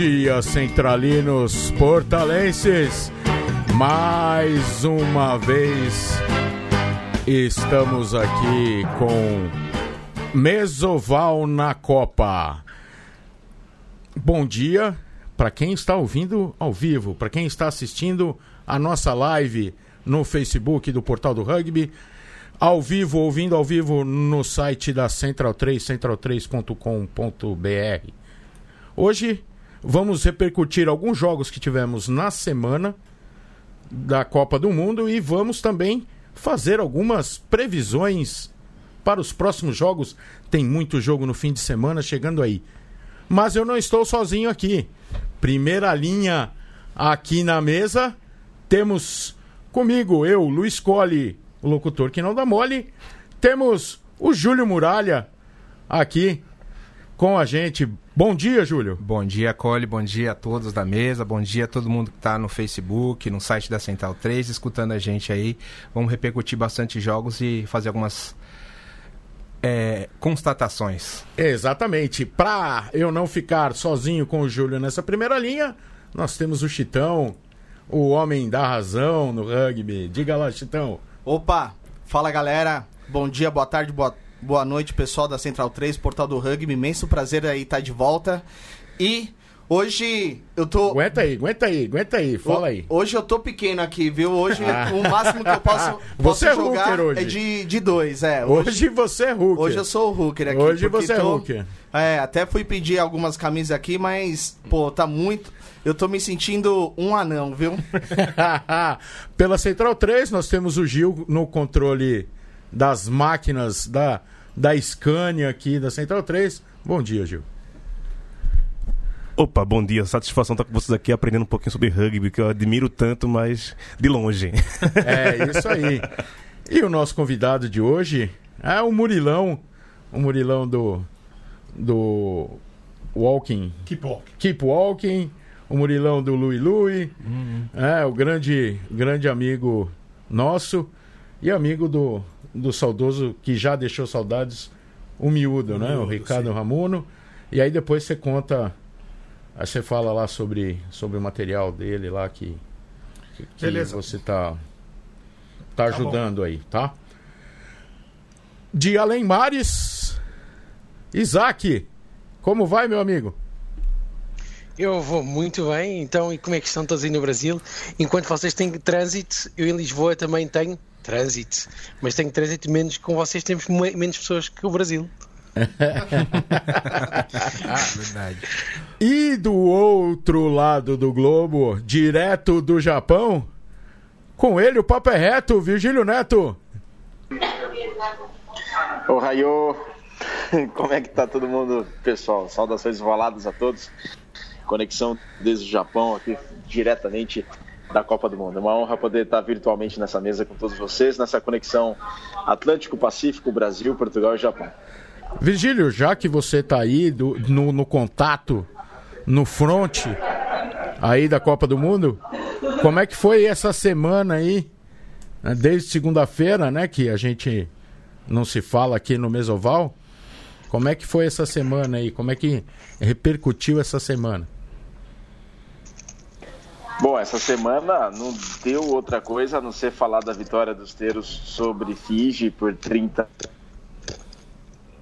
dia, centralinos portalenses. Mais uma vez estamos aqui com Mesoval na Copa. Bom dia para quem está ouvindo ao vivo, para quem está assistindo a nossa live no Facebook do Portal do Rugby, ao vivo, ouvindo ao vivo no site da Central 3, central3.com.br. Hoje vamos repercutir alguns jogos que tivemos na semana da Copa do Mundo e vamos também fazer algumas previsões para os próximos jogos. Tem muito jogo no fim de semana chegando aí. Mas eu não estou sozinho aqui. Primeira linha aqui na mesa, temos comigo, eu, Luiz Colli, o locutor que não dá mole. Temos o Júlio Muralha aqui com a gente. Bom dia, Júlio. Bom dia, Cole. Bom dia a todos da mesa. Bom dia a todo mundo que está no Facebook, no site da Central 3, escutando a gente aí. Vamos repercutir bastante jogos e fazer algumas é, constatações. Exatamente. Para eu não ficar sozinho com o Júlio nessa primeira linha, nós temos o Chitão, o homem da razão no rugby. Diga lá, Chitão. Opa, fala galera. Bom dia, boa tarde, boa, boa noite, pessoal da Central 3, Portal do Rugby. Imenso prazer aí estar de volta. E Hoje eu tô. Aguenta aí, aguenta aí, aguenta aí, fala aí. Hoje eu tô pequeno aqui, viu? Hoje ah. o máximo que eu posso, posso é jogar é de, de dois, é. Hoje, hoje você é Hooker. Hoje eu sou o Hooker aqui. Hoje você é tô... é Hooker. É, até fui pedir algumas camisas aqui, mas, pô, tá muito. Eu tô me sentindo um anão, viu? Pela Central 3, nós temos o Gil no controle das máquinas da, da Scania aqui da Central 3. Bom dia, Gil. Opa, bom dia. Satisfação estar com vocês aqui aprendendo um pouquinho sobre rugby, que eu admiro tanto, mas de longe. É, isso aí. E o nosso convidado de hoje é o Murilão, o Murilão do do Walking. Keep Walking. Keep Walking, o Murilão do Lui Lui, uhum. é, o grande, grande amigo nosso e amigo do, do saudoso que já deixou saudades, o miúdo, o né? Miúdo, o Ricardo sim. Ramuno. E aí depois você conta Aí você fala lá sobre, sobre o material dele lá que, que, que você tá, tá, tá ajudando tá aí, tá? De Além Mares, Isaac, como vai, meu amigo? Eu vou muito bem, então, e como é que estão todos aí no Brasil? Enquanto vocês têm trânsito, eu em Lisboa também tenho trânsito, mas tenho trânsito menos, com vocês temos menos pessoas que o Brasil. Verdade. E do outro lado do globo, direto do Japão, com ele o papo é reto, Virgílio Neto. Ô Raio, como é que tá todo mundo, pessoal? Saudações valadas a todos. Conexão desde o Japão aqui diretamente da Copa do Mundo. É uma honra poder estar virtualmente nessa mesa com todos vocês, nessa conexão Atlântico-Pacífico, Brasil, Portugal e Japão. Virgílio, já que você está aí do, no, no, contato, no front aí da Copa do Mundo, como é que foi essa semana aí? Né, desde segunda-feira, né? Que a gente não se fala aqui no Mesoval. Como é que foi essa semana aí? Como é que repercutiu essa semana? Bom, essa semana não deu outra coisa a não ser falar da vitória dos Teros sobre Fiji por 30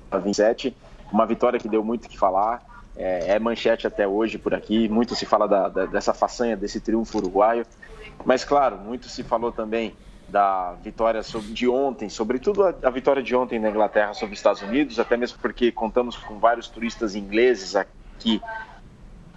a 27. Uma vitória que deu muito o que falar. É, é, manchete até hoje por aqui. Muito se fala da, da, dessa façanha, desse triunfo uruguaio. Mas, claro, muito se falou também da vitória sobre, de ontem, sobretudo a, a, vitória de ontem na Inglaterra sobre os Estados Unidos, até mesmo porque contamos com vários turistas ingleses aqui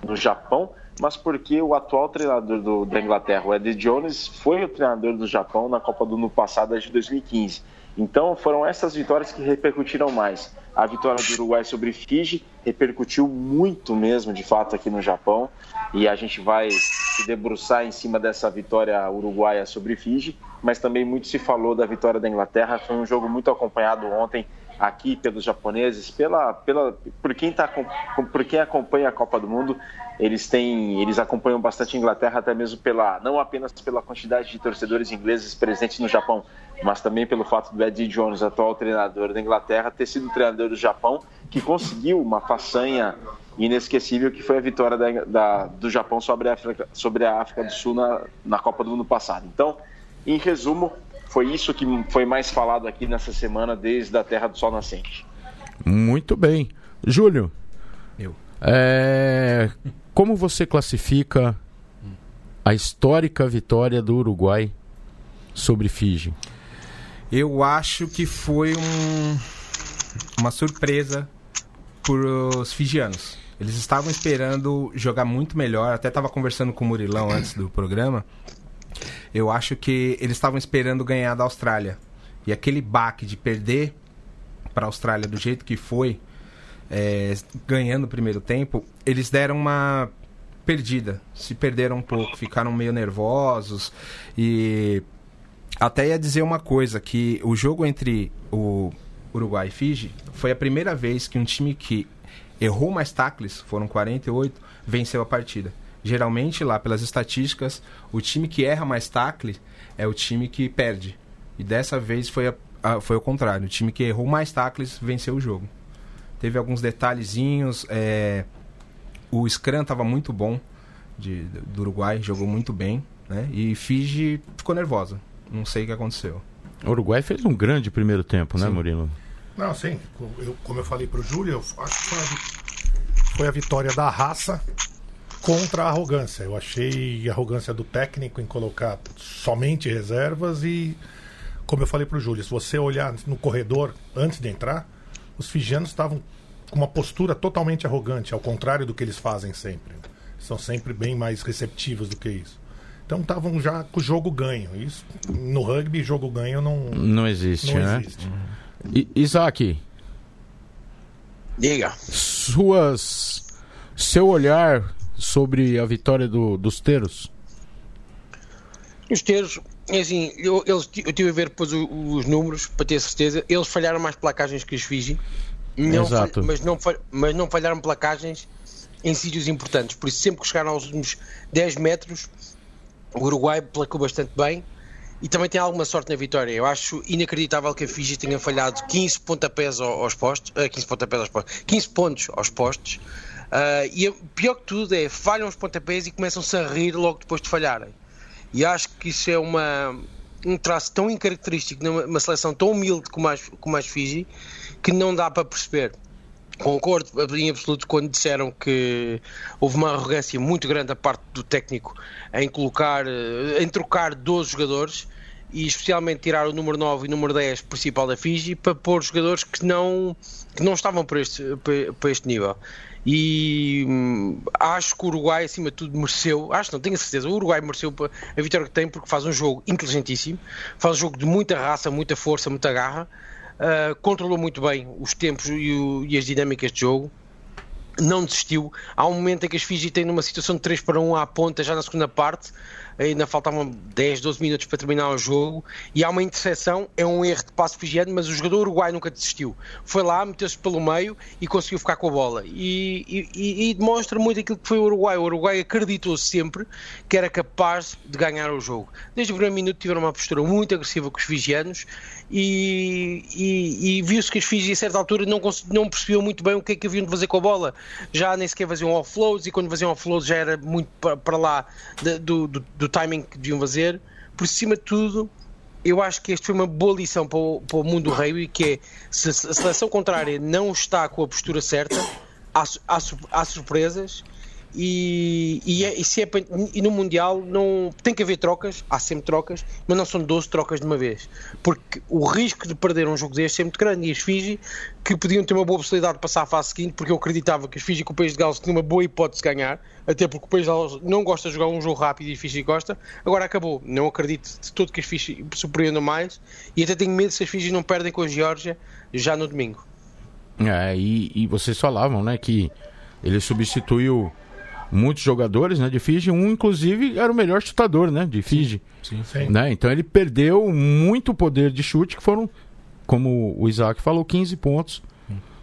no Japão, mas porque o atual treinador do, da Inglaterra, o Eddie Jones, foi o treinador do Japão na Copa do ano passado, de 2015. Então foram essas vitórias que repercutiram mais. A vitória do Uruguai sobre Fiji repercutiu muito mesmo, de fato, aqui no Japão. E a gente vai se debruçar em cima dessa vitória uruguaia sobre Fiji. Mas também muito se falou da vitória da Inglaterra. Foi um jogo muito acompanhado ontem aqui pelos japoneses, pela, pela, por, quem tá, por quem acompanha a Copa do Mundo. Eles têm, eles acompanham bastante a Inglaterra, até mesmo pela, não apenas pela quantidade de torcedores ingleses presentes no Japão, mas também pelo fato do Eddie Jones, atual treinador da Inglaterra, ter sido treinador do Japão, que conseguiu uma façanha inesquecível que foi a vitória da, da, do Japão sobre a África, sobre a África do Sul na, na Copa do Mundo passado. Então, em resumo, foi isso que foi mais falado aqui nessa semana desde a Terra do Sol Nascente. Muito bem. Júlio, Eu. é, como você classifica a histórica vitória do Uruguai sobre Fiji? Eu acho que foi um, uma surpresa para os fijianos. Eles estavam esperando jogar muito melhor. Até estava conversando com o Murilão antes do programa. Eu acho que eles estavam esperando ganhar da Austrália. E aquele baque de perder para a Austrália do jeito que foi, é, ganhando o primeiro tempo, eles deram uma perdida. Se perderam um pouco, ficaram meio nervosos. E até ia dizer uma coisa, que o jogo entre o Uruguai e Fiji foi a primeira vez que um time que errou mais tacles, foram 48, venceu a partida. Geralmente, lá pelas estatísticas, o time que erra mais tackle é o time que perde. E dessa vez foi, a- a- foi o contrário. O time que errou mais tackles venceu o jogo. Teve alguns detalhezinhos. é, O Scrum estava muito bom de, do Uruguai, jogou muito bem. Né? E Fiji ficou nervosa. Não sei o que aconteceu. O Uruguai fez um grande primeiro tempo, né, Sim. Murilo? Não, sim. Eu, como eu falei pro Júlio, eu acho que foi a, vi- foi a vitória da raça contra a arrogância. Eu achei a arrogância do técnico em colocar somente reservas e, como eu falei pro Júlio, se você olhar no corredor antes de entrar, os fijianos estavam com uma postura totalmente arrogante, ao contrário do que eles fazem sempre. São sempre bem mais receptivos do que isso. Então estavam já com o jogo ganho. Isso, no rugby, jogo ganho não, Não existe, não né? existe. I- Isaac, Diga. suas, seu olhar sobre a vitória do- dos Teros? Os teus, é assim, eu, eles, eu tive a ver depois os números para ter certeza. Eles falharam mais placagens que os Fiji, não Exato. mas, não, mas não falharam placagens em sítios importantes. Por isso, sempre que chegaram aos últimos 10 metros, o Uruguai placou bastante bem e também tem alguma sorte na vitória. Eu acho inacreditável que a Fiji tenha falhado 15 pontapés ao- aos postos, ah, 15 pontapés aos postos, 15 pontos aos postos. Ah, e pior que tudo é falham os pontapés e começam-se a rir logo depois de falharem. E acho que isso é uma, um traço tão incaracterístico numa uma seleção tão humilde como as, como as Fiji que não dá para perceber. Concordo em absoluto quando disseram que houve uma arrogância muito grande da parte do técnico em colocar, eh, em trocar 12 jogadores e especialmente tirar o número 9 e o número 10 principal da Fiji para pôr jogadores que não, que não estavam para este, para este nível. E hum, acho que o Uruguai, acima de tudo, mereceu, acho não, tenho a certeza, o Uruguai mereceu a vitória que tem porque faz um jogo inteligentíssimo, faz um jogo de muita raça, muita força, muita garra, uh, controlou muito bem os tempos e, o- e as dinâmicas de jogo não desistiu. Há um momento em que as Fiji têm numa situação de 3 para 1 à ponta, já na segunda parte, ainda faltavam 10, 12 minutos para terminar o jogo, e há uma interseção, é um erro de passo figiano, mas o jogador uruguai nunca desistiu. Foi lá, meteu-se pelo meio e conseguiu ficar com a bola. E, e- e- demonstra muito aquilo que foi o Uruguai. O Uruguai acreditou sempre que era capaz de ganhar o jogo. Desde o primeiro minuto tiveram uma postura muito agressiva com os figianos e, e- e viu-se que os Fiji a certa altura não, não percebiam muito bem o que é que haviam de fazer com a bola. Já nem sequer faziam offloads e quando faziam offloads já era muito pa- para lá da- do, do- do timing que deviam fazer. Por cima de tudo, eu acho que esta foi uma boa lição para o, para o mundo do rugby, que é se a seleção contrária não está com a postura certa, há, há há surpresas e, e, é- e se é e no Mundial não tem que haver trocas, há sempre trocas, mas não são 12 trocas de uma vez, porque o risco de perder um jogo destes é muito grande. E as Fiji, que podiam ter uma boa possibilidade de passar à fase seguinte, porque eu acreditava que as Fiji com o País de Gales tinham uma boa hipótese de ganhar, até porque o País de Gales não gosta de jogar um jogo rápido e as Fiji gosta. Agora acabou. Não acredito de todo que as Fiji surpreendam mais e até tenho medo se as Fiji não perdem com a Geórgia já no domingo. É, e, e vocês falavam, né, que ele substituiu muitos jogadores, né, de Fiji. Um, inclusive, era o melhor chutador, né, de Fiji. Sim. Sim. Né? Então ele perdeu muito poder de chute, que foram, como o Isaac falou, 15 pontos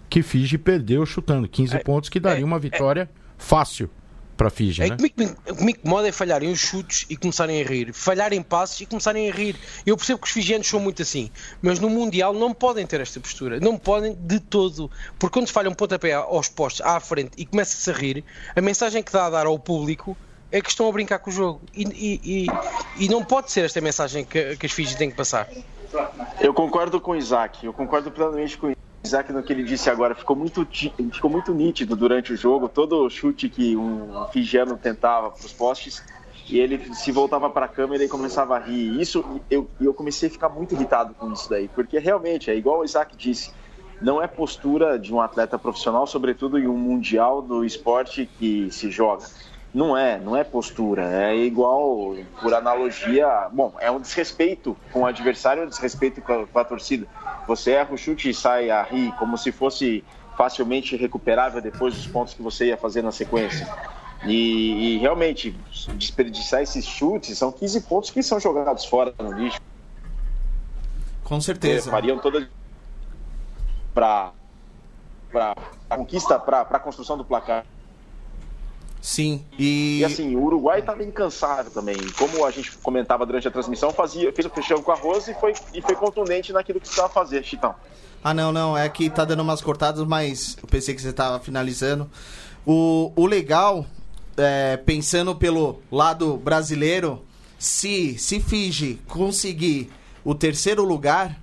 que Fiji perdeu chutando. 15 pontos que daria uma vitória fácil. Para Fiji, É né? me- o que me incomoda é falharem os chutes e começarem a rir, falharem passos e começarem a rir. Eu percebo que os fijianos são muito assim, mas no Mundial não podem ter esta postura, não podem de todo, porque quando se falha um pontapé aos postos à frente e começa-se a rir, a mensagem que dá a dar ao público é que estão a brincar com o jogo e, e- e- e não pode ser esta a mensagem que, que as Fiji têm que passar. Eu concordo com o Isaac, eu concordo plenamente com Isaac no que ele disse agora. Ficou muito, ficou muito nítido durante o jogo, todo chute que um figiano tentava para os postes, e ele se voltava para a câmera e começava a rir. Isso, eu, eu comecei a ficar muito irritado com isso daí, porque realmente, é igual o Isaac disse, não é postura de um atleta profissional, sobretudo em um mundial do esporte que se joga. Não é, não é postura. É igual, por analogia, bom, é um desrespeito com o adversário, é um desrespeito com a, com a torcida. Você erra o chute e sai a rir como se fosse facilmente recuperável depois dos pontos que você ia fazer na sequência. E, e realmente, desperdiçar esses chutes são 15 pontos que são jogados fora no lixo. Com certeza. Fariam toda para para a conquista, para a construção do placar. Sim. E, E assim, o Uruguai estava incansável também. Como a gente comentava durante a transmissão, fazia, fez o feijão com arroz e foi, e foi contundente naquilo que precisava fazer, Chitão. Ah, não, não. É que tá dando umas cortadas, mas eu pensei que você tava finalizando. O, o legal, é, pensando pelo lado brasileiro, se, se Fiji conseguir o terceiro lugar,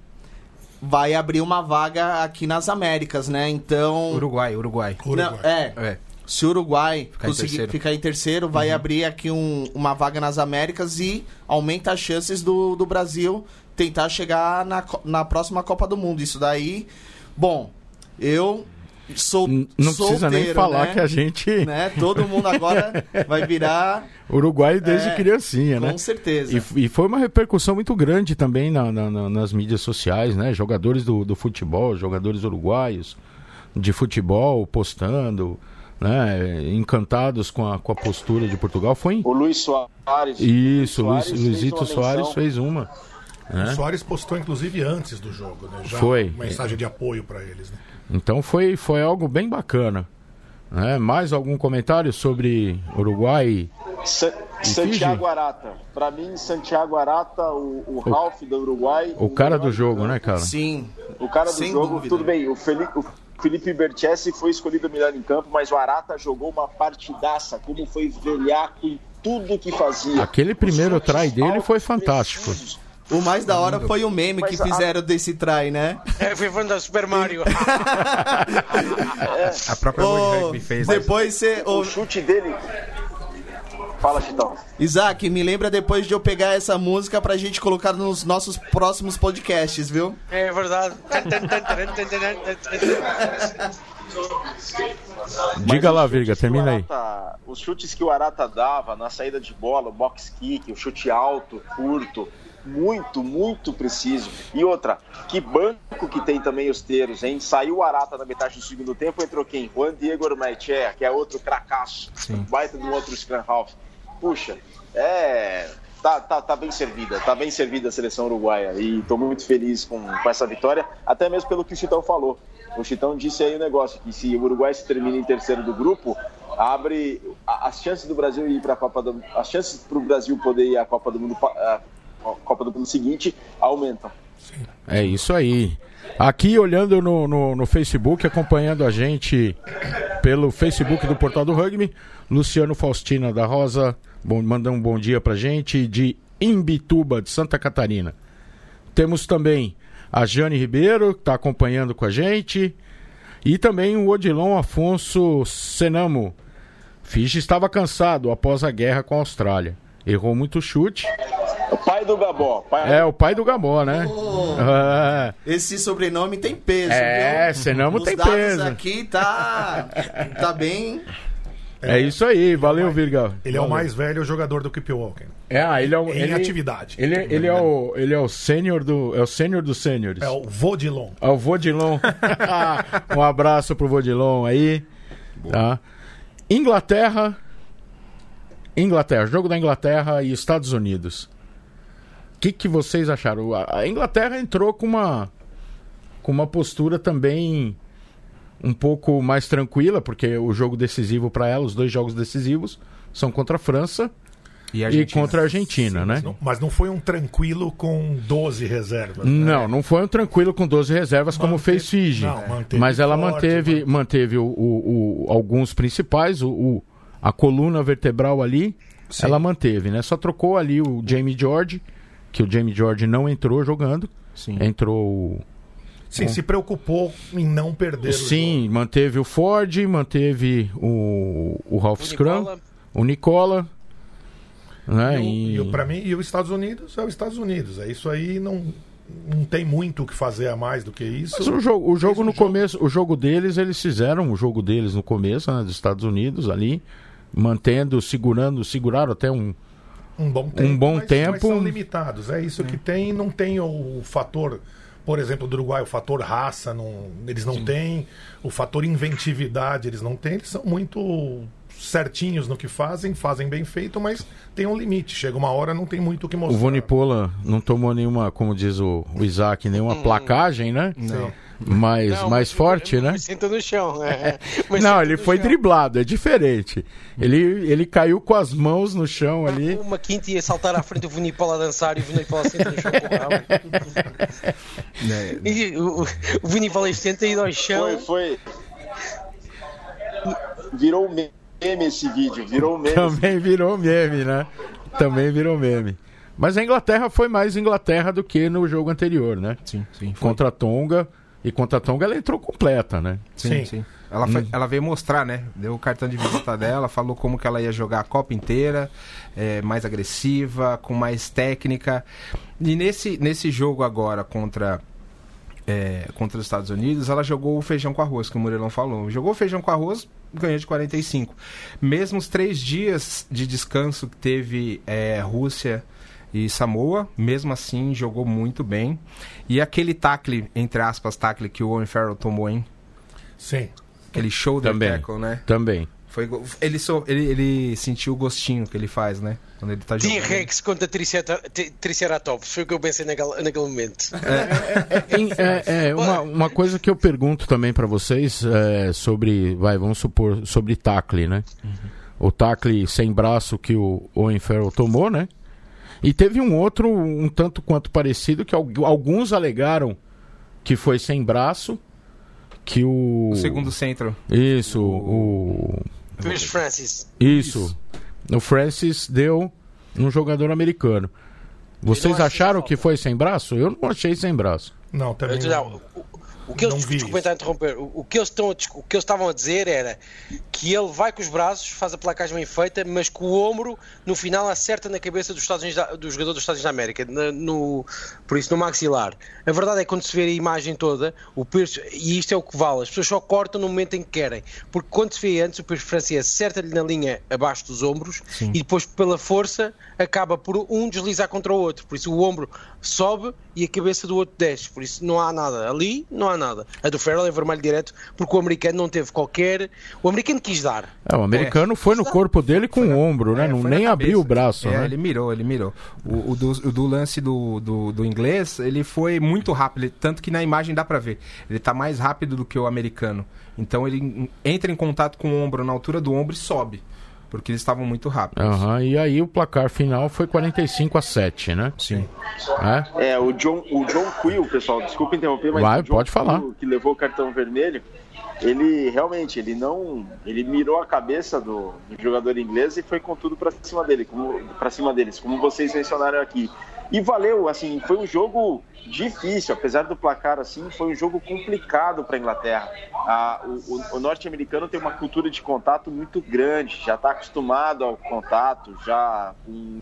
vai abrir uma vaga aqui nas Américas, né? Então. Uruguai, Uruguai. Uruguai. Não, é. É. Se o Uruguai Ficar em conseguir terceiro. ficar em terceiro, vai abrir aqui um- uma vaga nas Américas e aumenta as chances do, do Brasil tentar chegar na, na próxima Copa do Mundo. Isso daí, bom, eu sou Não precisa nem solteiro, falar né? que a gente. Né? Todo mundo agora vai virar, Uruguai desde É, criancinha, né? com certeza. E, e foi uma repercussão muito grande também na- na- na- nas mídias sociais, né? Jogadores do, do futebol, jogadores uruguaios de futebol postando, né? Encantados com a, com a postura de Portugal. Foi O Luiz Soares. isso, Luiz Soares fez Luizito uma Soares fez uma. O né? Soares postou, inclusive, antes do jogo, né? Já Foi. uma mensagem de apoio para eles, né? Então foi, foi algo bem bacana. né? Mais algum comentário sobre Uruguai? Sa- E Santiago Fiji? Arata. Pra mim, Santiago Arata, o, o Ralph do Uruguai. O cara do jogo, né, cara? Sim. O cara do Sem jogo, dúvida. tudo bem. O Felipe, o Felipe Berchessi foi escolhido melhor em campo, mas o Arata jogou uma partidaça. Como foi velhaco em tudo que fazia. Aquele primeiro try dele foi fantástico. precisos. O mais da hora foi o meme Mas que a- fizeram desse try, né? É, foi fã da Super Mario. A própria World Ô, Rugby fez. depois você. ô, O chute dele. Fala, Chitão. Isaac, me lembra depois de eu pegar essa música pra gente colocar nos nossos próximos podcasts, viu? É verdade. Diga lá, Virga, termina aí. Arata- os chutes que o Arata dava na saída de bola, o box kick, o chute alto, curto, muito, muito preciso. E outra, que banco que tem também os teiros, hein? Saiu o Arata na metade do segundo tempo, entrou quem? Juan Diego Ormaechea, que é outro cracaço, Sim. baita de um outro scrum half. Puxa, é... Tá, tá, tá bem servida, tá bem servida a seleção uruguaia e tô muito feliz com, com essa vitória, até mesmo pelo que o Chitão falou. O Chitão disse aí o negócio, que se o Uruguai se termina em terceiro do grupo, abre as chances do Brasil ir para a Copa do as chances para o Brasil poder ir à Copa do Mundo a Copa do Mundo seguinte aumentam. É isso aí. Aqui olhando no, no, no Facebook, acompanhando a gente pelo Facebook do Portal do Rugby, Luciano Faustina da Rosa, bom, manda um bom dia pra gente, de Imbituba, de Santa Catarina. Temos também a Jane Ribeiro, que está acompanhando com a gente, e também o Odilon Afonso Senamo. Fiji estava cansado após a guerra com a Austrália. Errou muito chute. O pai do Gabó, pai É o pai do Gabó, né? É. Esse sobrenome tem peso, É, viu? Senamo Os tem dados peso. aqui tá, tá bem... É isso aí, valeu, Virga. Ele é o Valeu. mais velho jogador do Keep Walking. É, ah, ele é o. Em ele, atividade. Ele, ele é o, ele é o sênior do, é o sênior dos sêniores. É o Vodilon. É o Vodilon. um abraço pro Vodilon aí. Tá? Inglaterra. Inglaterra, jogo da Inglaterra e Estados Unidos. O que, que vocês acharam? A a Inglaterra entrou com uma com uma postura também um pouco mais tranquila, porque o jogo decisivo para ela, os dois jogos decisivos, são contra a França E, a e contra a Argentina, né? Não- mas não foi um tranquilo com 12 reservas. né? Não, não foi um tranquilo com 12 reservas como Manteve- fez Fiji. não, mas ela forte, manteve, manteve. o, o- o- alguns principais, o, a coluna vertebral ali, ela manteve, né? Só trocou ali o Jamie George, que o Jamie George não entrou jogando. Sim. Entrou o. Sim, se preocupou em não perder o Sim, manteve o Ford, manteve o, o Ralph O Scrum, Nicola, o Nicola. Né? E- E, e pra mim, e os Estados Unidos é os Estados Unidos. É isso aí, não, não tem muito o que fazer a mais do que isso. Mas o jogo, o jogo um no jogo. começo, o jogo deles, eles fizeram o jogo deles no começo, né, dos Estados Unidos ali, mantendo, segurando, seguraram até um. um bom tempo. bom mas, mas tempo. são limitados. É isso que tem. Não tem o fator, por exemplo, do Uruguai, o fator raça, não, eles não têm. O fator inventividade, eles não têm. Eles são muito certinhos no que fazem, fazem bem feito, mas tem um limite. Chega uma hora, não tem muito o que O mostrar. Vonipola não tomou nenhuma, como diz o, o Isaac, nenhuma placagem, né? Não. Mais, Não, mais forte, né? Senta no chão. é. Não, ele foi chão. driblado, é diferente. Ele, ele caiu com as mãos no chão ali. Uma quinta ia saltar à frente do Vunipola a dançar e o Vunipola senta no chão com o rabo. E o, senta e ao chão. Foi, foi. Virou meme esse vídeo, virou meme. Também virou meme, né? Também virou meme. Mas a Inglaterra foi mais Inglaterra do que no jogo anterior, né? Sim, sim. Foi. Contra a Tonga. E contra a Tonga ela entrou completa, né? Sim, Sim. sim. Ela, foi- ela veio mostrar, né? Deu o cartão de visita dela, falou como que ela ia jogar a Copa inteira, é, mais agressiva, com mais técnica. E nesse, nesse jogo agora contra, é, contra os Estados Unidos, ela jogou o feijão com arroz, que o Murelão falou. Jogou o feijão com arroz, ganhou de 45. Mesmo os três dias de descanso que teve é, Rússia e Samoa, mesmo assim jogou muito bem. E aquele tackle, entre aspas, tackle que o Owen Farrell tomou, hein? Sim. Aquele shoulder Também. tackle, né? Também. Foi, ele, so- ele, ele sentiu o gostinho que ele faz, né? Quando ele tá jogando. T-Rex contra Triceratops. Foi o que eu pensei naquele, naquele momento. Em- é, é, uma, uma coisa que eu pergunto também pra vocês é sobre, vai, vamos supor, sobre tackle, né? O tackle sem braço que o Owen Farrell tomou, né? E teve um outro um tanto quanto parecido que algu- alguns alegaram que foi sem braço, que o O segundo centro. isso, o Pierce Francis. isso, o Francis deu num jogador americano. Vocês acharam que foi sem braço? Eu não achei sem braço. Não, também Não, não. O, que eles, Não vi desculpem estar a interromper, o, o que eles estão a o que eles estavam a dizer era que ele vai com os braços, faz a placagem bem feita, mas com o ombro no final acerta na cabeça dos Estados Unidos da- do jogador dos Estados Unidos da América, na- no, por isso no maxilar. A verdade é que quando se vê a imagem toda, o Pierce, e isto é o que vale, as pessoas só cortam no momento em que querem, porque quando se vê antes, o Pierce Francis acerta-lhe na linha abaixo dos ombros e depois pela força acaba por um deslizar contra o outro, por isso o ombro sobe e a cabeça do outro desce, por isso não há nada ali, não há nada. A do Farrell é vermelho direto porque o americano não teve qualquer. O americano quis dar. É, o americano foi no corpo dele com o ombro, né? É, não, nem abriu o braço, É, né? ele mirou, ele mirou. O, o do, o do lance do, do, do inglês, ele foi muito rápido, tanto que na imagem dá pra ver. Ele tá mais rápido do que o americano. Então ele en- entra em contato com o ombro na altura do ombro e sobe. Porque eles estavam muito rápidos. Aham, e aí o placar final foi 45 a 7, né? Sim. É? É, o John, o John Quill, pessoal, desculpa interromper, mas Vai, o John pode falar. Quill, que levou o cartão vermelho, ele realmente, ele não, ele mirou a cabeça do, do jogador inglês e foi com tudo para cima dele, para cima deles, como vocês mencionaram aqui. E valeu, assim, foi um jogo difícil, apesar do placar assim, foi um jogo complicado para a Inglaterra. O norte-americano tem uma cultura de contato muito grande, já está acostumado ao contato, já com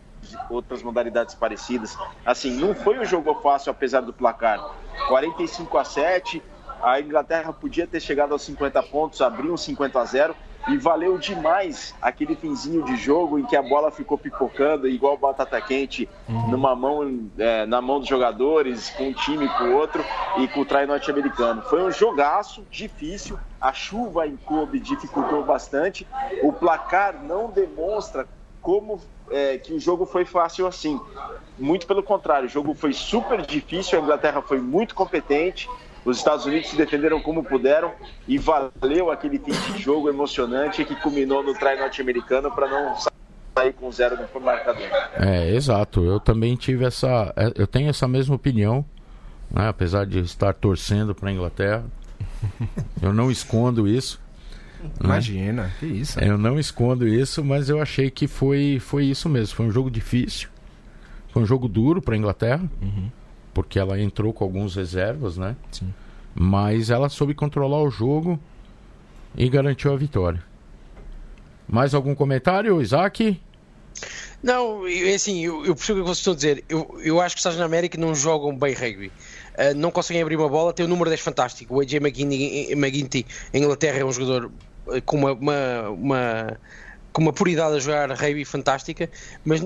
outras modalidades parecidas. Assim, não foi um jogo fácil apesar do placar. 45 a 7, a Inglaterra podia ter chegado aos 50 pontos, abriu um 50 a 0 e valeu demais aquele finzinho de jogo em que a bola ficou pipocando igual batata quente numa mão é, na mão dos jogadores, com um time com o outro e com o try norte-americano. Foi um jogaço difícil, a chuva em Kobe dificultou bastante, o placar não demonstra como é, que o jogo foi fácil assim. Muito pelo contrário, o jogo foi super difícil, a Inglaterra foi muito competente Os Estados Unidos se defenderam como puderam e valeu aquele fim de jogo emocionante que culminou no try norte-americano para não sair com zero no marcador. É, exato. Eu também tive essa. é, Eu tenho essa mesma opinião, né? apesar de estar torcendo para a Inglaterra. Eu não escondo isso. né? Imagina, que isso. Eu não escondo isso, mas eu achei que foi, foi isso mesmo. Foi um jogo difícil. Foi um jogo duro para a Inglaterra, porque ela entrou com alguns reservas, né? Sim. Mas ela soube controlar o jogo e garantiu a vitória. Mais algum comentário, Isaac? Não, eu- é assim, eu, eu percebo o que vocês estão a dizer. Eu, eu acho que os Estados Unidos da América não jogam bem rugby. Ah, não conseguem abrir uma bola, tem o número 10 fantástico. O AJ McGinty, McGinty em Inglaterra é um jogador ah, com uma, uma, uma- com uma puridade a jogar rugby fantástica, mas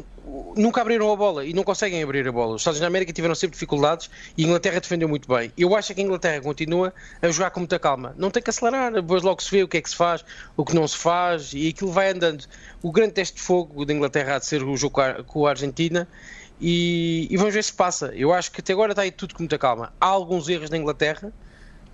nunca abriram a bola e não conseguem abrir a bola. Os Estados Unidos da América tiveram sempre dificuldades e a Inglaterra defendeu muito bem. Eu acho que a Inglaterra continua a jogar com muita calma. Não tem que acelerar, depois logo se vê o que é que se faz, o que não se faz e aquilo vai andando. O grande teste de fogo da Inglaterra há de ser o jogo com a- Argentina e, e vamos ver se passa. Eu acho que até agora está aí tudo com muita calma. Há alguns erros da Inglaterra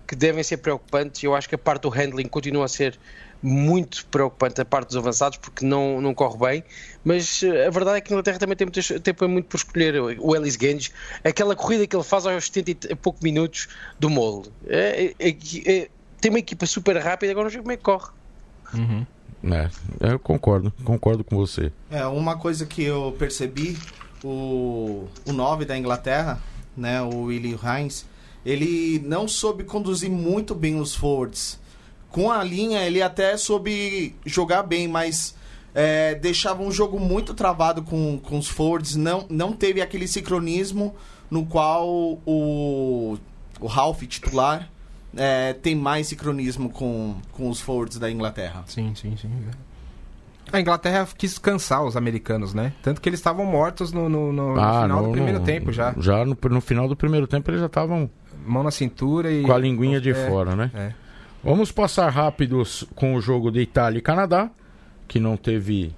que devem ser preocupantes. Eu acho que a parte do handling continua a ser muito preocupante, a parte dos avançados, porque não, não corre bem. Mas eh, a verdade é que a Inglaterra também tem muito tempo muito por escolher. O Ellis Gange, aquela corrida que ele faz aos 70 e pouco minutos do molde. É, é- é- tem uma equipa super rápida, agora não sei como é que corre. É, eu concordo, concordo com você. É, uma coisa que eu percebi, o, o 9 da Inglaterra, né, o Willie Hines, ele não soube conduzir muito bem os forwards. Com a linha, ele até soube jogar bem, mas é, deixava um jogo muito travado com, com os forwards. Não, não teve aquele sincronismo no qual o, o Ralph, titular, é, tem mais sincronismo com, com os forwards da Inglaterra. Sim, sim, sim. A Inglaterra quis cansar os americanos, né? Tanto que eles estavam mortos no, no- no- no final no- do primeiro no- tempo já. Já no, no final do primeiro tempo eles já estavam Mão na cintura e. com a linguinha de É, fora, né? É. Vamos passar rápidos com o jogo de Itália e Canadá, que não teve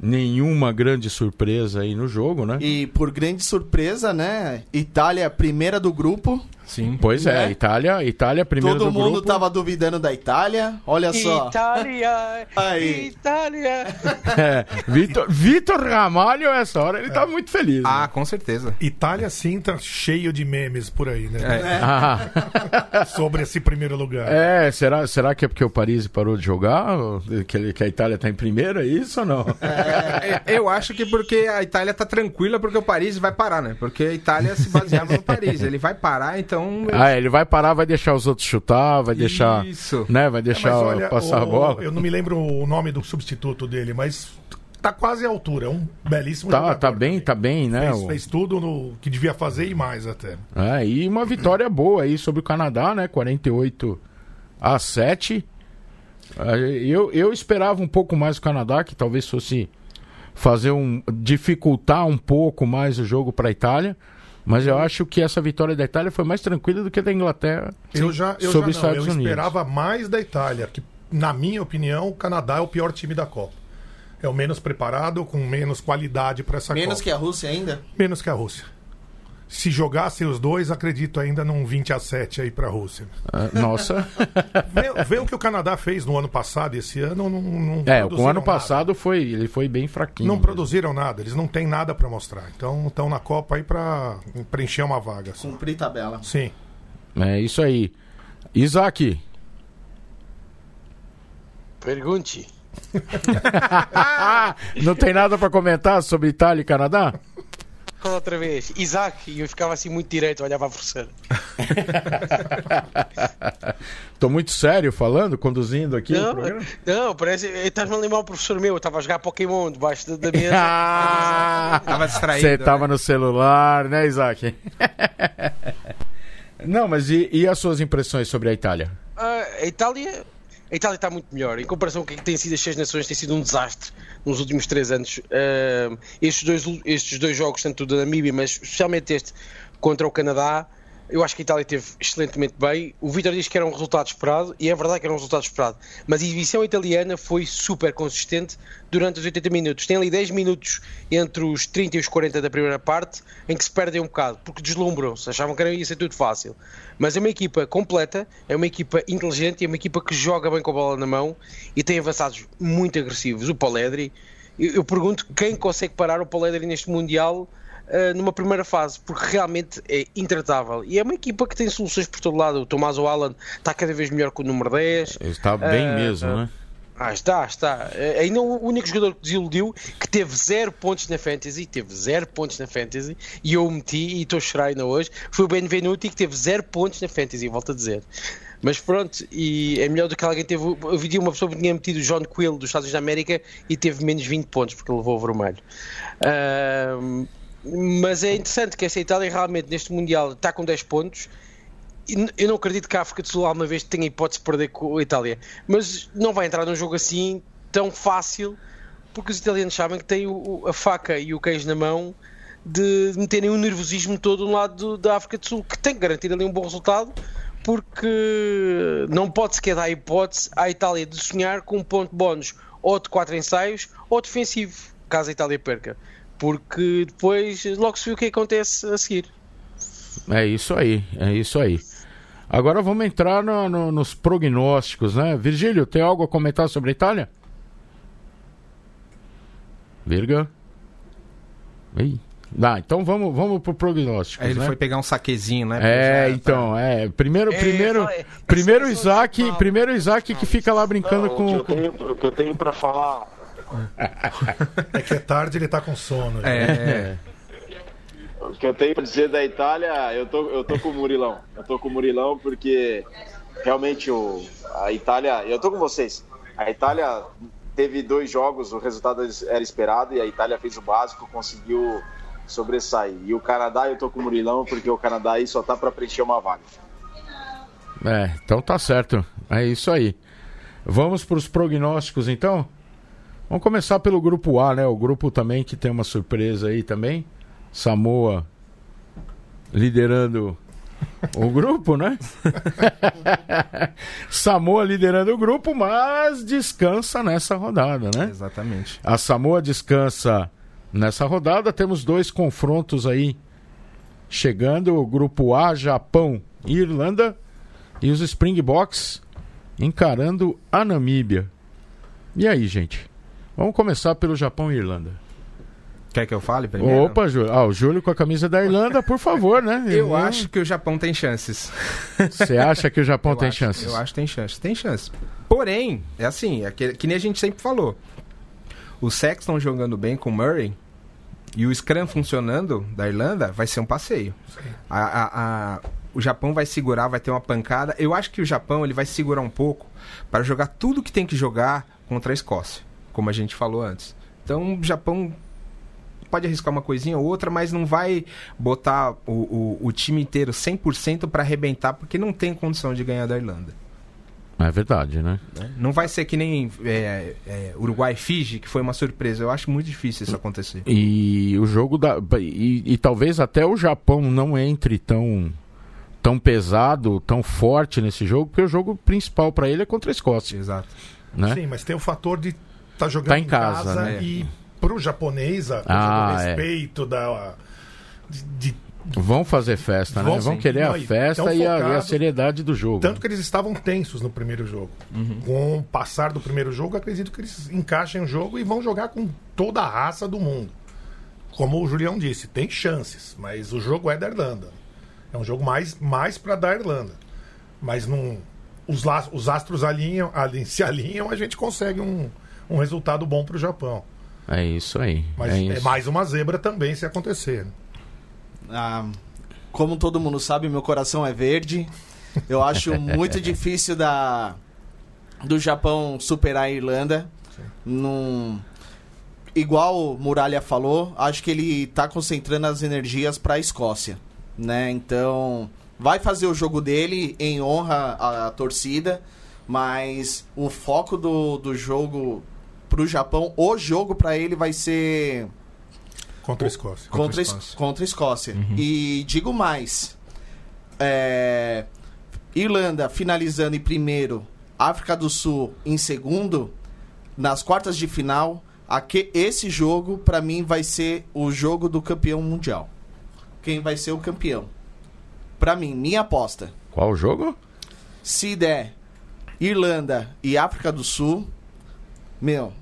nenhuma grande surpresa aí no jogo, né? E por grande surpresa, né? Itália primeira do grupo. Sim. Pois é, Né? Itália, Itália primeiro Todo do mundo grupo. tava duvidando da Itália. Olha só. Itália! Aí. Itália! É, Vitor, Vitor Ramalho, essa hora, ele tá muito feliz. Ah, né? com certeza. Itália sim tá cheio de memes por aí, né? É. Ah, Sobre esse primeiro lugar. é, será, será que é porque o Paris parou de jogar? Que, que a Itália tá em primeiro, é isso ou não? É, Eu acho que porque a Itália tá tranquila porque o Paris vai parar, né? Porque a Itália se baseava no Paris. Ele vai parar, então. Ah, ele vai parar, vai deixar os outros chutar, vai deixar. Isso. Né, vai É, deixar mas olha, passar a o- bola. Eu não me lembro o nome do substituto dele, mas tá quase à altura. É um belíssimo Tá, jogador tá bem, também. tá bem, né? Fez, o- fez tudo no que devia fazer e mais até. É, e uma vitória boa aí sobre o Canadá, né? 48 a 7. É, Eu, eu esperava um pouco mais o Canadá, que talvez fosse fazer um. dificultar um pouco mais o jogo para a Itália. Mas eu acho que essa vitória da Itália foi mais tranquila do que a da Inglaterra. Eu já, eu sobre já não, Estados eu Unidos. esperava mais da Itália, que na minha opinião o Canadá é o pior time da Copa. É o menos preparado, com menos qualidade para essa Menos Copa. que a Rússia ainda. Menos que a Rússia. Se jogassem os dois, acredito ainda num 20 a 7 aí para a Rússia. É, Nossa. Vê, vê o que o Canadá fez no ano passado e esse ano não, não é, o ano nada. passado foi, ele foi bem fraquinho. Não produziram nada, eles não têm nada para mostrar. Então estão na Copa aí para preencher uma vaga. só. Cumprir tabela. Sim. É isso aí. Isaac. Pergunte. Não tem nada para comentar sobre Itália e Canadá? Qual outra vez? Isaac, e eu ficava assim muito direito, olhava a professora. Tô muito sério falando, conduzindo aqui o Não, programa. não, parece. Estás-me a lembrar o professor meu, eu estava a jogar Pokémon debaixo da, da mesa. Ah, Tava distraído, Você tava né? no celular, né, Isaac? Não, mas e, e as suas impressões sobre a Itália? Ah, a Itália. A Itália está muito melhor. Em comparação com o que tem sido as seis nações, tem sido um desastre nos últimos três anos. Ah, estes, dois, estes dois jogos, tanto da Namíbia, mas especialmente este contra o Canadá, Eu acho que a Itália teve excelentemente bem. O Vitor diz que era um resultado esperado, e é verdade que era um resultado esperado. Mas a exibição italiana foi super consistente durante os 80 minutos. Tem ali 10 minutos entre os 30 e os 40 da primeira parte em que se perdem um bocado, porque deslumbram-se, achavam que ia ser tudo fácil. Mas é uma equipa completa, é uma equipa inteligente, é uma equipa que joga bem com a bola na mão e tem avançados muito agressivos. O Paledri, eu, eu pergunto quem consegue parar o Paledri neste Mundial uh, numa primeira fase, porque realmente é intratável. E é uma equipa que tem soluções por todo lado. O Tomás Allen está cada vez melhor com o número 10. Está bem uh, mesmo, uh, né? Ah, está, está. Uh, ainda o único jogador que desiludiu que teve zero pontos na Fantasy, teve zero pontos na Fantasy, e eu o meti e estou a chorar ainda hoje, foi o Benvenuti que teve zero pontos na Fantasy, volto a dizer. Mas pronto, e é melhor do que alguém teve. Eu vi uma pessoa que tinha metido o John Quill dos Estados Unidos da América e teve menos 20 pontos porque levou o vermelho. Uh, mas é interessante que essa Itália realmente neste Mundial está com 10 pontos. Eu não acredito que a África do Sul alguma vez tenha hipótese de perder com a Itália, mas não vai entrar num jogo assim tão fácil, porque os italianos sabem que têm a faca e o queijo na mão de meterem o um nervosismo todo no lado do, da África do Sul, que tem que garantir ali um bom resultado, porque não pode sequer dar hipótese à Itália de sonhar com um ponto bónus ou de 4 ensaios ou defensivo, caso a Itália perca porque depois logo se viu o que acontece a seguir. É isso aí, é isso aí. Agora vamos entrar no, no, nos prognósticos, né? Virgílio, tem algo a comentar sobre a Itália? Virga? Ei. Ah, então vamos, vamos pro prognóstico. Aí ele né? foi pegar um saquezinho, né? É, então, tá... é. Primeiro, primeiro, é, primeiro Isaac, primeiro Isaac que fica lá brincando Não, com. O que eu tenho, o que eu tenho pra falar é que é tarde ele tá com sono. É. é. O que eu tenho pra dizer da Itália, eu tô, eu tô com o Murilão. Eu tô com o Murilão porque realmente o, a Itália. Eu tô com vocês. A Itália teve dois jogos, o resultado era esperado e a Itália fez o básico, conseguiu sobressair. E o Canadá, eu tô com o Murilão porque o Canadá aí só tá para preencher uma vaga. É, então tá certo. É isso aí. Vamos para os prognósticos então? Vamos começar pelo grupo A, né? O grupo também que tem uma surpresa aí também. Samoa liderando o grupo, né? Samoa liderando o grupo, mas descansa nessa rodada, né? Exatamente. A Samoa descansa nessa rodada. Temos dois confrontos aí chegando: o grupo A, Japão e Irlanda, e os Springboks encarando a Namíbia. E aí, gente? Vamos começar pelo Japão e Irlanda. Quer que eu fale primeiro? Opa, Júlio. Ah, o Júlio com a camisa da Irlanda, por favor, né? Eu acho que o Japão tem chances. Você acha que o Japão eu tem acho, chances? Eu acho que tem chances. Tem chances. Porém, é assim, é que, que nem a gente sempre falou. O Sexton jogando bem com o Murray e o Scrum funcionando da Irlanda vai ser um passeio. A, a, a, o Japão vai segurar, vai ter uma pancada. Eu acho que o Japão ele vai segurar um pouco para jogar tudo que tem que jogar contra a Escócia como a gente falou antes. Então, o Japão pode arriscar uma coisinha ou outra, mas não vai botar o, o, o time inteiro 100% para arrebentar, porque não tem condição de ganhar da Irlanda. É verdade, né? Não vai ser que nem é, é, Uruguai-Fiji, que foi uma surpresa. Eu acho muito difícil isso acontecer. E o jogo da. E, e talvez até o Japão não entre tão, tão pesado, tão forte nesse jogo, porque o jogo principal para ele é contra a Escócia. Exato. Né? Sim, mas tem o fator de tá jogando tá em casa, casa né? e pro japonês, a Ah, é. respeito da de, de- Vão fazer festa, né? Vão, Vão sim. querer a festa e a, e a seriedade do jogo. tanto que eles estavam tensos no primeiro jogo. Com o passar do primeiro jogo, acredito que eles encaixem o jogo e vão jogar com toda a raça do mundo. Como o Julião disse, tem chances, mas o jogo é da Irlanda. É um jogo mais, mais para da Irlanda. Mas não, os, os astros alinham, alin- se alinham, a gente consegue um, um resultado bom para o Japão. É isso aí. Mas é é, mais uma zebra também se acontecer. Ah, como todo mundo sabe, meu coração é verde. Eu acho muito difícil da do Japão superar a Irlanda. Num, igual o Muralha falou, acho que ele tá concentrando as energias para a Escócia, né? Então, vai fazer o jogo dele em honra à, à torcida, mas o foco do, do jogo pro Japão, o jogo para ele vai ser Contra a Escócia. contra, Escócia. contra a Escócia. E digo mais: é, Irlanda finalizando em primeiro, África do Sul em segundo, nas quartas de final, aque- esse jogo, pra mim, vai ser o jogo do campeão mundial. Quem vai ser o campeão? Pra mim, minha aposta. Qual o jogo? Se der Irlanda e África do Sul, meu,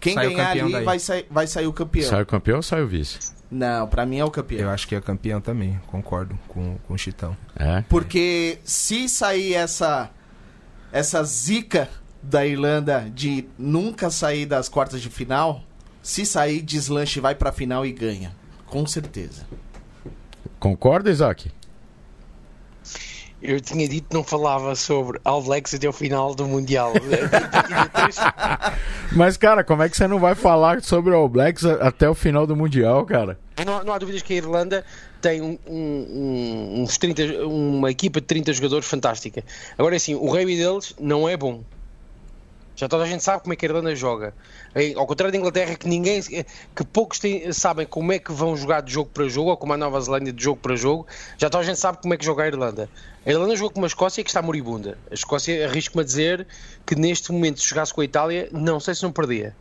quem Sai ganhar ali daí. vai, sair- vai sair o campeão. Sai o campeão ou sai o vice? Não, pra mim é o campeão. Eu acho que é campeão também, concordo com, com o Chitão. É. Porque se sair essa essa zica da Irlanda de nunca sair das quartas de final, se sair, deslanche, vai pra final e ganha. Com certeza. Concorda, Isaac? Eu tinha dito que não falava sobre All Blacks até o final do Mundial. Mas, cara, como é que você não vai falar sobre o All Blacks até o final do Mundial, cara? não, não há dúvidas que a Irlanda tem um- um- um- uns 30, uma equipa de 30 jogadores fantástica. Agora, assim, o rugby deles não é bom. Já toda a gente sabe como é que a Irlanda joga. Ao contrário da Inglaterra, que ninguém, que poucos têm- sabem como é que vão jogar de jogo para jogo, ou como a Nova Zelândia de jogo para jogo, já toda a gente sabe como é que joga a Irlanda. A Irlanda jogou com uma Escócia que está moribunda. A Escócia, arrisco-me a dizer que neste momento, se jogasse com a Itália, não sei se não perdia.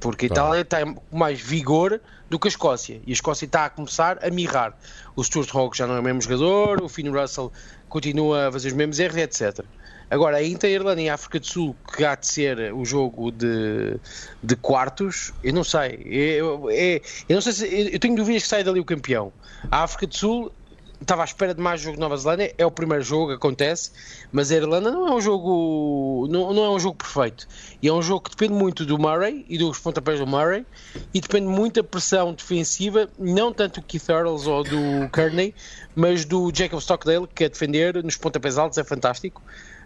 Porque a Tá. Itália tem mais vigor do que a Escócia. E a Escócia está a começar a mirrar. O Stuart Hogg já não é o mesmo jogador, o Finn Russell continua a fazer os mesmos erros, etc. Agora, a Irlanda e a África do Sul, que há de ser o jogo de, de quartos, eu não sei. Eu, é- eu não sei se, eu tenho dúvidas que sai dali o campeão. A África do Sul estava à espera de mais jogo de Nova Zelândia, é o primeiro jogo, acontece, mas a Irlanda não é um jogo não, não é um jogo perfeito. E é um jogo que depende muito do Murray e dos pontapés do Murray e depende muito da pressão defensiva, não tanto do Keith Earls ou do Kearney, mas do Jacob Stockdale, que a defender nos pontapés altos é fantástico,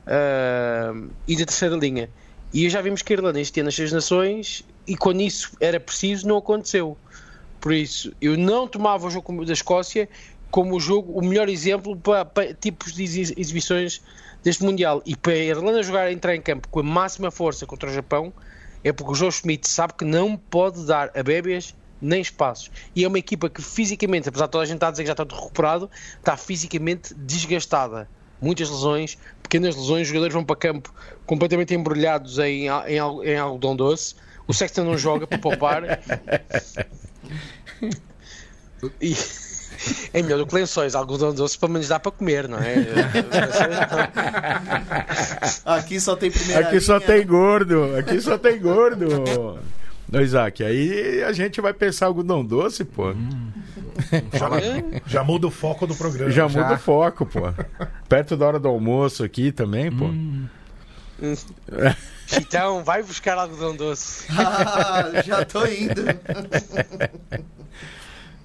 ah, e da terceira linha. E já vimos que a Irlanda ano nas Seis Nações e quando isso era preciso não aconteceu. Por isso, eu não tomava o jogo da Escócia como o jogo, o melhor exemplo para, para tipos de exi- exibições deste Mundial. E para a Irlanda jogar, entrar em campo com a máxima força contra o Japão, é porque o Joe Schmidt sabe que não pode dar a bébias nem espaços. E é uma equipa que fisicamente, apesar de toda a gente estar a dizer que já está recuperado, está fisicamente desgastada. Muitas lesões, pequenas lesões, os jogadores vão para campo completamente embrulhados em, em, em algodão doce. O Sexton não joga para poupar. E é melhor do que lençóis, algodão doce para menos dá para comer, não é? Aqui só tem primeira Aqui só linha. tem gordo, aqui só tem gordo. Ô, Isaac, aí a gente vai pensar algodão doce, pô. Já, já muda o foco do programa. Já Já. muda o foco, pô. Perto da hora do almoço aqui também, pô. Então, vai buscar algodão doce. Ah, já tô indo.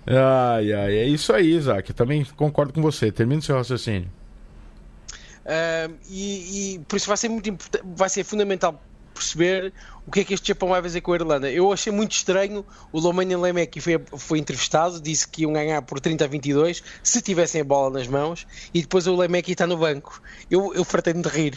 Ai, ai, é isso aí, Isaac. Também concordo com você. Termina o seu raciocínio. Ahm, e, e por isso vai ser muito importante, vai ser fundamental perceber o que é que este Japão vai fazer com a Irlanda. Eu achei muito estranho o Lomania Lemek foi, foi entrevistado, disse que iam ganhar por 30 a 22 se tivessem a bola nas mãos e depois o Lemek está no banco. Eu, eu fartei-me de rir.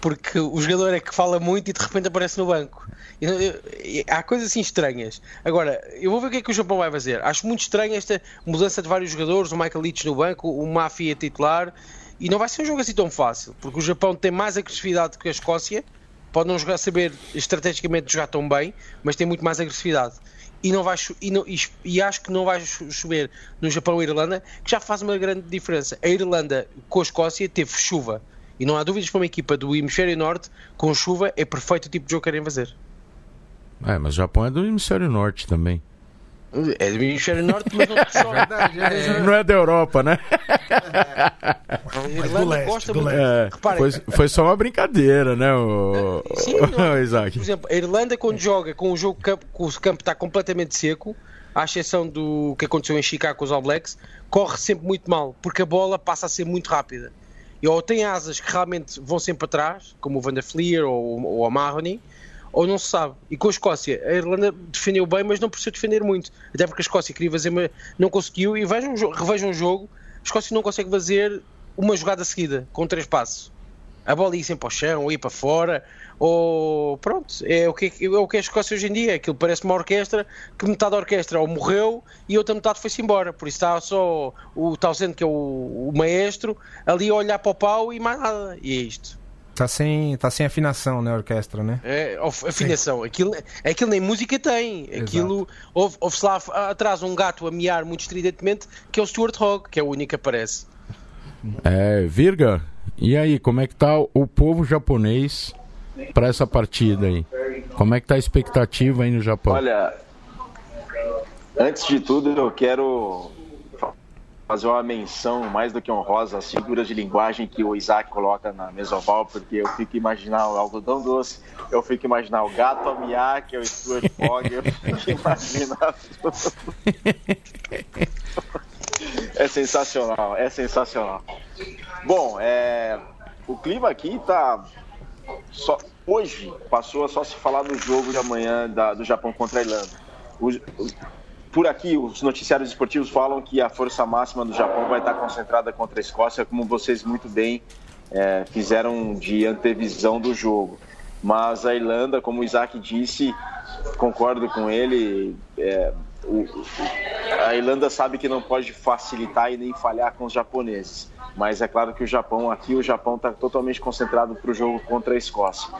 Porque o jogador é que fala muito e de repente aparece no banco. E, eu- e- há coisas assim estranhas. Agora, eu vou ver o que é que o Japão vai fazer. Acho muito estranho esta mudança de vários jogadores, o Michael Leach no banco, o Mafia titular. E não vai ser um jogo assim tão fácil, porque o Japão tem mais agressividade que a Escócia, pode não jogar, saber estrategicamente jogar tão bem, mas tem muito mais agressividade. E, não vai, e, não- e e acho que não vai cho- chover no Japão e Irlanda, que já faz uma grande diferença. A Irlanda com a Escócia teve chuva. E não há dúvidas para uma equipa do Hemisfério Norte, com chuva, é perfeito o tipo de jogo que querem fazer. É, mas o Japão é do hemisfério norte também. É do Hemisfério Norte, mas só. Verdade, é. Não é da Europa, né? A Mas do Irlanda leste, gosta do muito. É, Reparem, foi, foi só uma brincadeira, né, o, Sim, o não. Isaac? Por exemplo, a Irlanda quando joga com o jogo campo, com o campo está completamente seco, à exceção do que aconteceu em Chicago com os All Blacks, corre sempre muito mal, porque a bola passa a ser muito rápida. E ou tem asas que realmente vão sempre atrás, como o Van der Fleer ou, ou o Mahoney, ou não se sabe. E com a Escócia, a Irlanda defendeu bem, mas não precisou defender muito. Até porque a Escócia queria fazer, mas não conseguiu. E vejam, revejam o jogo, a Escócia não consegue fazer uma jogada seguida, com três passos. a bola ir sempre ao chão, ou ir para fora, ou pronto, é o que é, o que é a Escócia hoje em dia. Aquilo parece uma orquestra que metade da orquestra ou morreu e outra metade foi-se embora. Por isso está só o Tausend, que é o, o maestro, ali a olhar para o pau e mais nada. E é isto. Tá sem, tá sem afinação, né, a orquestra, né? É, afinação. Aquilo, aquilo nem música tem. Aquilo ouve- ouve-se lá atrás um gato a miar muito estridentemente, que é o Stuart Hogg, que é o único que aparece. É, Virga, e aí, como é que tá o povo japonês para essa partida aí? Como é que tá a expectativa aí no Japão? Olha, antes de tudo, eu quero fazer uma menção mais do que honrosa às figuras de linguagem que o Isaac coloca na mesoval, porque eu fico imaginar o algodão doce, eu fico imaginar o gato a miar, que é o Stuart Fogg, eu fico imaginando. É sensacional, é sensacional. Bom, é, o clima aqui tá só hoje passou a só se falar do jogo de amanhã da- do Japão contra a Irlanda. Os- por aqui, os noticiários esportivos falam que a força máxima do Japão vai estar concentrada contra a Escócia, como vocês muito bem é, fizeram de antevisão do jogo. Mas a Irlanda, como o Isaac disse, concordo com ele. é, o- a Irlanda sabe que não pode facilitar e nem falhar com os japoneses. Mas é claro que o Japão, aqui o Japão está totalmente concentrado para o jogo contra a Escócia.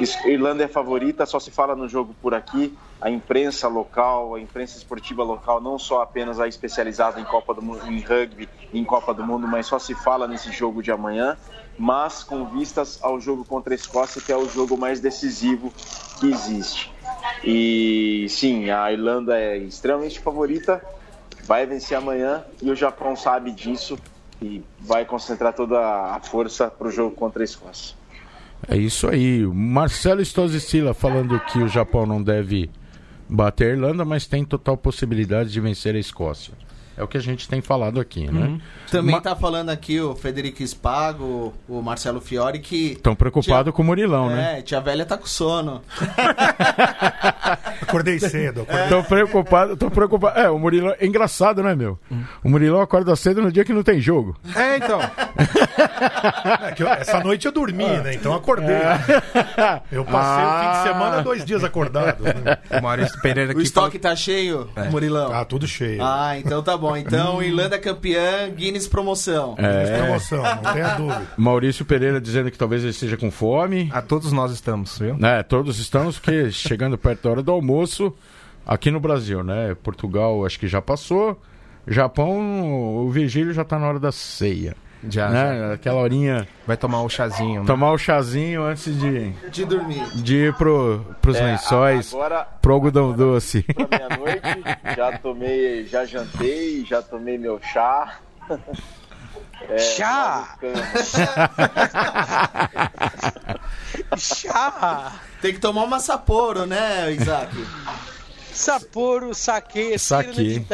Is- Irlanda é favorita, só se fala no jogo por aqui. A imprensa local, a imprensa esportiva local, não só apenas a especializada em Copa do Mundo, em rugby, em Copa do Mundo, mas só se fala nesse jogo de amanhã. Mas com vistas ao jogo contra a Escócia, que é o jogo mais decisivo que existe. E sim, a Irlanda é extremamente favorita, vai vencer amanhã e o Japão sabe disso e vai concentrar toda a força para o jogo contra a Escócia. É isso aí. Marcelo Stosicila falando que o Japão não deve bater a Irlanda, mas tem total possibilidade de vencer a Escócia. É o que a gente tem falado aqui, né? Também Ma- tá falando aqui o Federico Spago, o Marcelo Fiore, que. Estão preocupados com o Murilão, né? É, tia velha tá com sono. Acordei cedo. Acordei... Tô preocupado, tô preocupado. É, o Murilão. É engraçado, né, meu? O Murilão acorda cedo no dia que não tem jogo. É, então. É que eu- essa noite eu dormi, né? Então acordei. Eu passei o fim de semana dois dias acordado. Né? O Maurício Pereira O aqui estoque tá cheio, Murilão? Tá tudo cheio. Ah, então tá bom. Então, Irlanda campeã, Guinness promoção. É. promoção, não tenha dúvida. Maurício Pereira dizendo que talvez ele esteja com fome. A todos nós estamos, viu? É, todos estamos, porque chegando perto da hora do almoço, aqui no Brasil, né? Portugal acho que já passou. Japão, o Virgílio já tá na hora da ceia. Já, né? Aquela horinha, Vai tomar o chazinho, né? tomar o chazinho antes de, De dormir. de ir pro, pros É, lençóis, Agora, pro algodão doce. para meia-noite, já tomei, já jantei, já tomei meu chá. É, Chá! Chá! Tem que tomar uma Sapporo, né, Isaac? Sapporo, saque, Saque.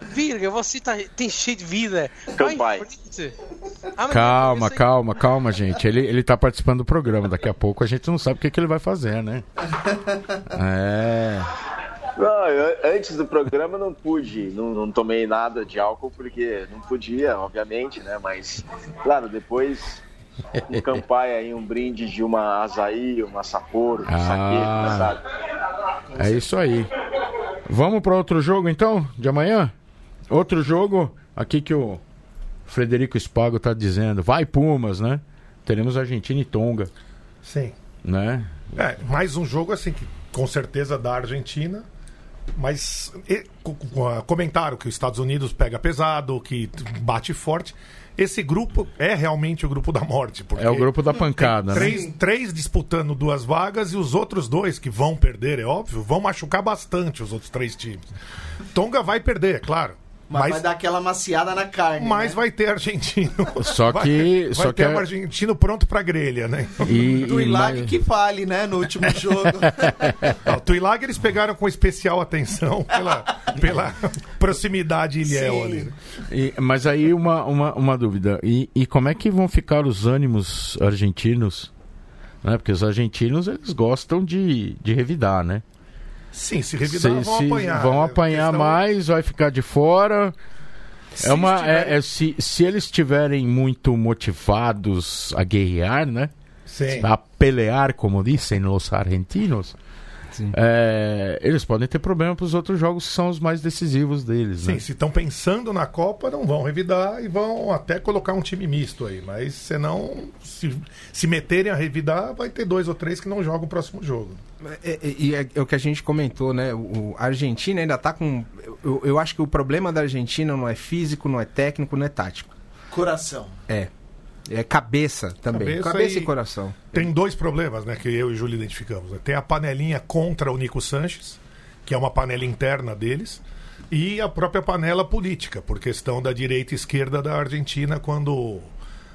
Virga, você tá, tem cheio de vida. Vai em frente. Amanhã Calma, calma, calma, gente. Ele, ele tá participando do programa. Daqui a pouco a gente não sabe o que, que ele vai fazer, né? É. Não, eu- antes do programa não pude, não, não tomei nada de álcool porque não podia, obviamente, né? Mas, claro, depois um campai aí, um brinde de uma açaí, uma saporo, um Ah. saque, sabe? É isso aí. Vamos para outro jogo então, de amanhã? Outro jogo, aqui que o Frederico Spago tá dizendo. Vai Pumas, né? Teremos Argentina e Tonga, Sim. né? É, mais um jogo assim que com certeza da Argentina, mas e, co- co- comentaram que os Estados Unidos pega pesado, que bate forte. Esse grupo é realmente o grupo da morte, porque É o grupo da pancada, né? três, três disputando duas vagas e os outros dois que vão perder, é óbvio, vão machucar bastante os outros três times. Tonga vai perder, é claro. Mas, Mas, vai dar aquela maciada na carne. mas né? vai ter argentino. Só Vai- que- vai, só ter que é- um argentino pronto pra grelha, né? E, Do e Ilag mais- que fale, né, no último jogo. Não, o Tuilag eles pegaram com especial atenção pela, pela proximidade ilhéu Sim. ali. né? e- mas aí uma, uma, uma dúvida. E, e como é que vão ficar os ânimos argentinos? Né? Porque os argentinos eles gostam de, de revidar, né? Sim, se revidar Se- vão apanhar. vão apanhar Questão- mais, vai ficar de fora. se É uma, é- é- se, se eles estiverem muito motivados a guerrear, né? Sim. a pelear, como dizem os argentinos, Sim. é, eles podem ter problema para os outros jogos que são os mais decisivos deles. Sim, né? se estão pensando na Copa, não vão revidar e vão até colocar um time misto aí. Mas senão, se, se meterem a revidar, vai ter dois ou três que não jogam o próximo jogo. É, é, E é, é o que a gente comentou, né? O, o- a Argentina ainda tá com. Eu, eu acho que o problema da Argentina não é físico, não é técnico, não é tático. Coração. É. É cabeça também. Cabeça Cabeça, e- e coração. Tem dois problemas, né, que eu e o Júlio identificamos. né? Tem a panelinha contra o Nico Sanches, que é uma panela interna deles, e a própria panela política, por questão da direita e esquerda da Argentina, quando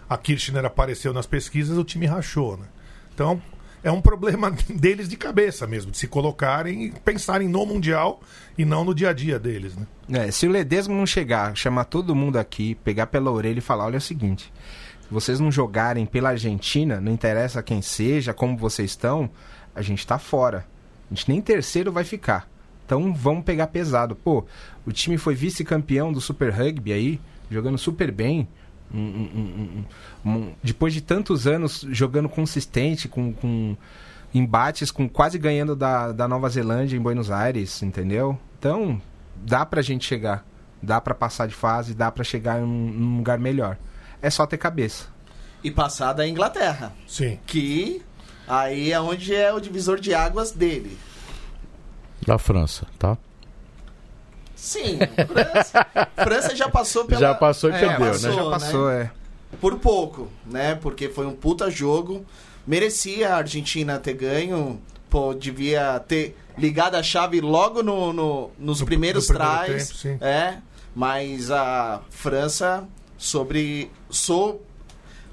a Kirchner apareceu nas pesquisas, o time rachou, né? Então, é um problema deles de cabeça mesmo, de se colocarem e pensarem no Mundial e não no dia a dia deles, né? É, se o Ledesma não chegar, chamar todo mundo aqui, pegar pela orelha e falar: olha é o seguinte, se vocês não jogarem pela Argentina, não interessa quem seja, como vocês estão, a gente tá fora. A gente nem terceiro vai ficar. Então vamos pegar pesado. Pô, o time foi vice-campeão do Super Rugby aí, jogando super bem. Um- um- um- depois de tantos anos jogando consistente, com, com embates, com quase ganhando da, da Nova Zelândia em Buenos Aires, entendeu? Então, dá pra gente chegar. Dá pra passar de fase, dá pra chegar em um, lugar melhor. É só ter cabeça. E passar da Inglaterra. Sim. Que aí é onde é o divisor de águas dele. Da França, tá? Sim, França, França já passou pela. Já passou e É, perdeu, passou. né? Já né? passou, é. Por pouco, né? Porque foi um puta jogo. Merecia a Argentina ter ganho. Pô, devia ter ligado a chave logo no, no- nos No- primeiros no primeiro tries. tempo, sim. É, mas a França sobre sou,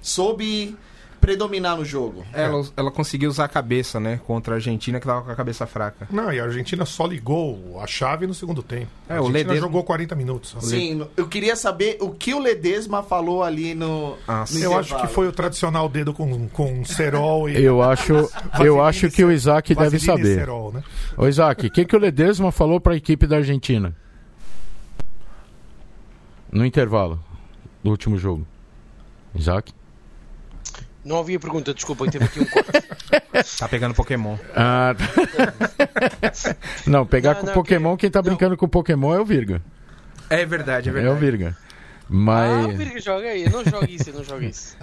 soube predominar no jogo. Ela, ela conseguiu usar a cabeça, né? Contra a Argentina, que tava com a cabeça fraca. Não, e a Argentina só ligou a chave no segundo tempo. É, a o Argentina Ledesma- jogou 40 minutos. só. Sim, eu queria saber o que o Ledesma falou ali no, Nossa. no Eu acho que foi o tradicional dedo com, com cerol e. Eu acho, eu acho que o Isaac deve saber. cerol, né? Ô Isaac, o que, que o Ledesma falou para a equipe da Argentina? No intervalo do último jogo. Isaac? Não ouvi a pergunta, desculpa, teve aqui um corte. Tá pegando Pokémon. Ah, tá. não, pegar Não, com não, Pokémon, que- quem tá não. brincando com Pokémon é o Virga. É verdade, é É, verdade. o Virga. Ah, Mas. o Virga joga aí, não jogo isso, eu não jogo isso.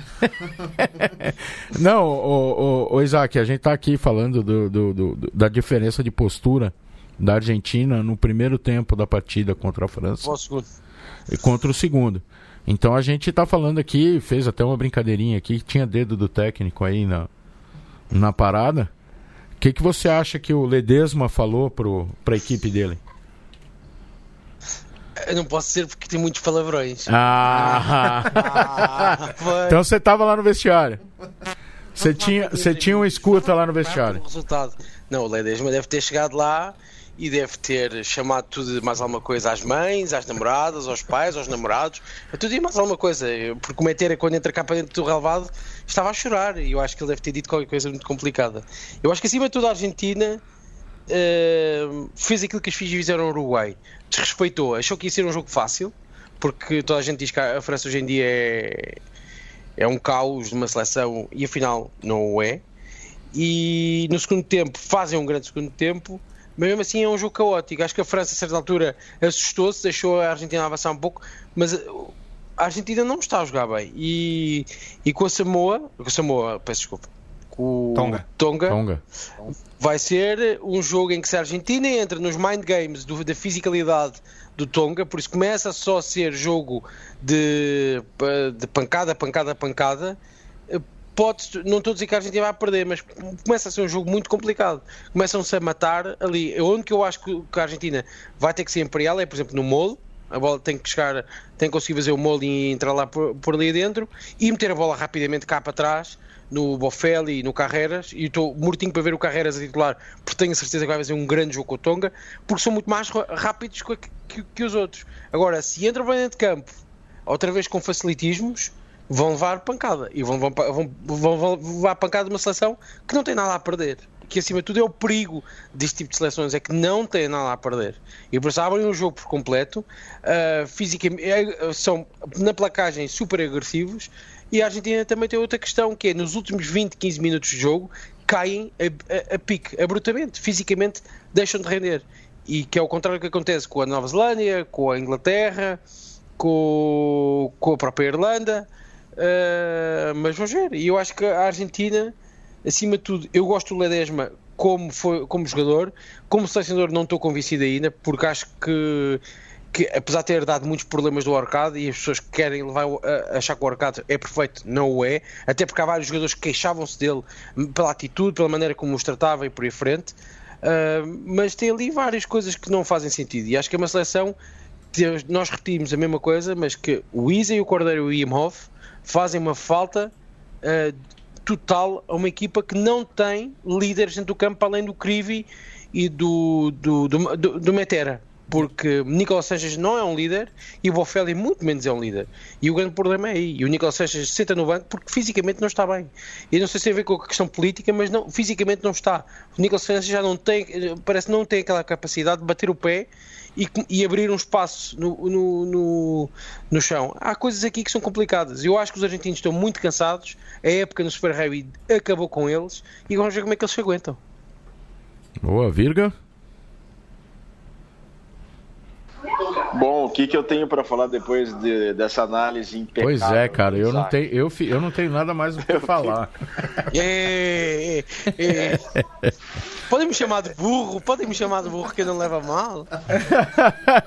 Não, o, o, o Isaac, a gente tá aqui falando do, do- do- da diferença de postura da Argentina no primeiro tempo da partida contra a França. Ao segundo. e contra o segundo. Então a gente tá falando aqui, fez até uma brincadeirinha aqui, que tinha dedo do técnico aí na, na parada. O que, que você acha que o Ledesma falou pro, pra equipe dele? Eu não posso ser porque tem muitos palavrões. Ah! Ah, então você tava lá no vestiário. Você tinha, você tinha um escuta lá no vestiário. Não, o Ledesma deve ter chegado lá e deve ter chamado tudo mais alguma coisa às mães, às namoradas, aos pais, aos namorados, a tudo e mais alguma coisa. Porque o Meteira, quando entra cá para dentro do relevado, estava a chorar e eu acho que ele deve ter dito qualquer coisa muito complicada. Eu acho que acima de tudo a Argentina eh, fez aquilo que os Fiji fizeram no Uruguai. Desrespeitou, achou que ia ser um jogo fácil, porque toda a gente diz que a França hoje em dia é, é um caos de uma seleção e afinal não o é. E no segundo tempo fazem um grande segundo tempo, mas mesmo assim é um jogo caótico. Acho que a França, a certa altura, assustou-se, deixou a Argentina avançar um pouco, mas uh, a Argentina não está a jogar bem. E, e com a Samoa, com a Samoa, peço desculpa, com o Tonga. Tonga Tonga. vai ser um jogo em que se a Argentina entra nos mind games do- da fisicalidade do Tonga, por isso começa só a ser jogo de, de pancada, pancada, pancada. Pode, não estou a dizer que a Argentina vai perder, mas começa a ser um jogo muito complicado. Começam-se a matar ali. Onde que eu acho que a Argentina vai ter que ser imperial é, por exemplo, no molo. A bola tem que chegar, tem que conseguir fazer o molo e entrar lá por, por ali dentro e meter a bola rapidamente cá para trás no Bofelli e no Carreras e estou mortinho para ver o Carreras a titular porque tenho a certeza que vai fazer um grande jogo com o Tonga porque são muito mais rápidos que, que- que os outros. Agora, se entra bem de campo outra vez com facilitismos vão levar pancada. E vão, vão, vão, vão, levar pancada de uma seleção que não tem nada a perder. Que acima de tudo é o perigo deste tipo de seleções é que não tem nada a perder. E por isso abrem o jogo por completo uh, fisicamente, é, são na placagem super agressivos. E a Argentina também tem outra questão, que é nos últimos 20, 15 minutos de jogo, caem a, a, a pique, abruptamente, fisicamente deixam de render. E que é o contrário que acontece com a Nova Zelândia, com a Inglaterra, com, com a própria Irlanda. Uh, mas vamos ver. E eu acho que a Argentina, acima de tudo, eu gosto do Ledesma como, foi, como jogador, como selecionador não estou convencido ainda, porque acho que, que apesar de ter dado muitos problemas do arcade e as pessoas que querem levar achar que o arcade é perfeito, não o é, até porque há vários jogadores que queixavam-se dele pela atitude, pela maneira como os tratava e por aí frente. Uh, mas tem ali várias coisas que não fazem sentido e acho que é uma seleção nós repetimos a mesma coisa, mas que o Isa e o Cordeiro e o Imhoff fazem uma falta uh, total a uma equipa que não tem líderes dentro do campo além do Crivi e do, do, do, do, do Metera. Porque Nicolas Sanchez não é um líder e o Bofelli muito menos é um líder. E o grande problema é aí. E o Nicolas Sanchez senta no banco porque fisicamente não está bem. E não sei se tem a ver com a questão política, mas não, fisicamente não está. O Nicolas Sanchez já não tem, parece não tem aquela capacidade de bater o pé e, e abrir um espaço no, no, no, no, chão. Há coisas aqui que são complicadas. Eu acho que os argentinos estão muito cansados. A época no Super Rugby acabou com eles e vamos ver como é que eles se aguentam. Boa, Virga. Bom, o que, que eu tenho para falar depois de, dessa análise impecável? Pois é, cara, eu não tenho, eu, eu não tenho nada mais o que falar. é, é, é. Podem me chamar de burro, podem me chamar de burro que não leva mal.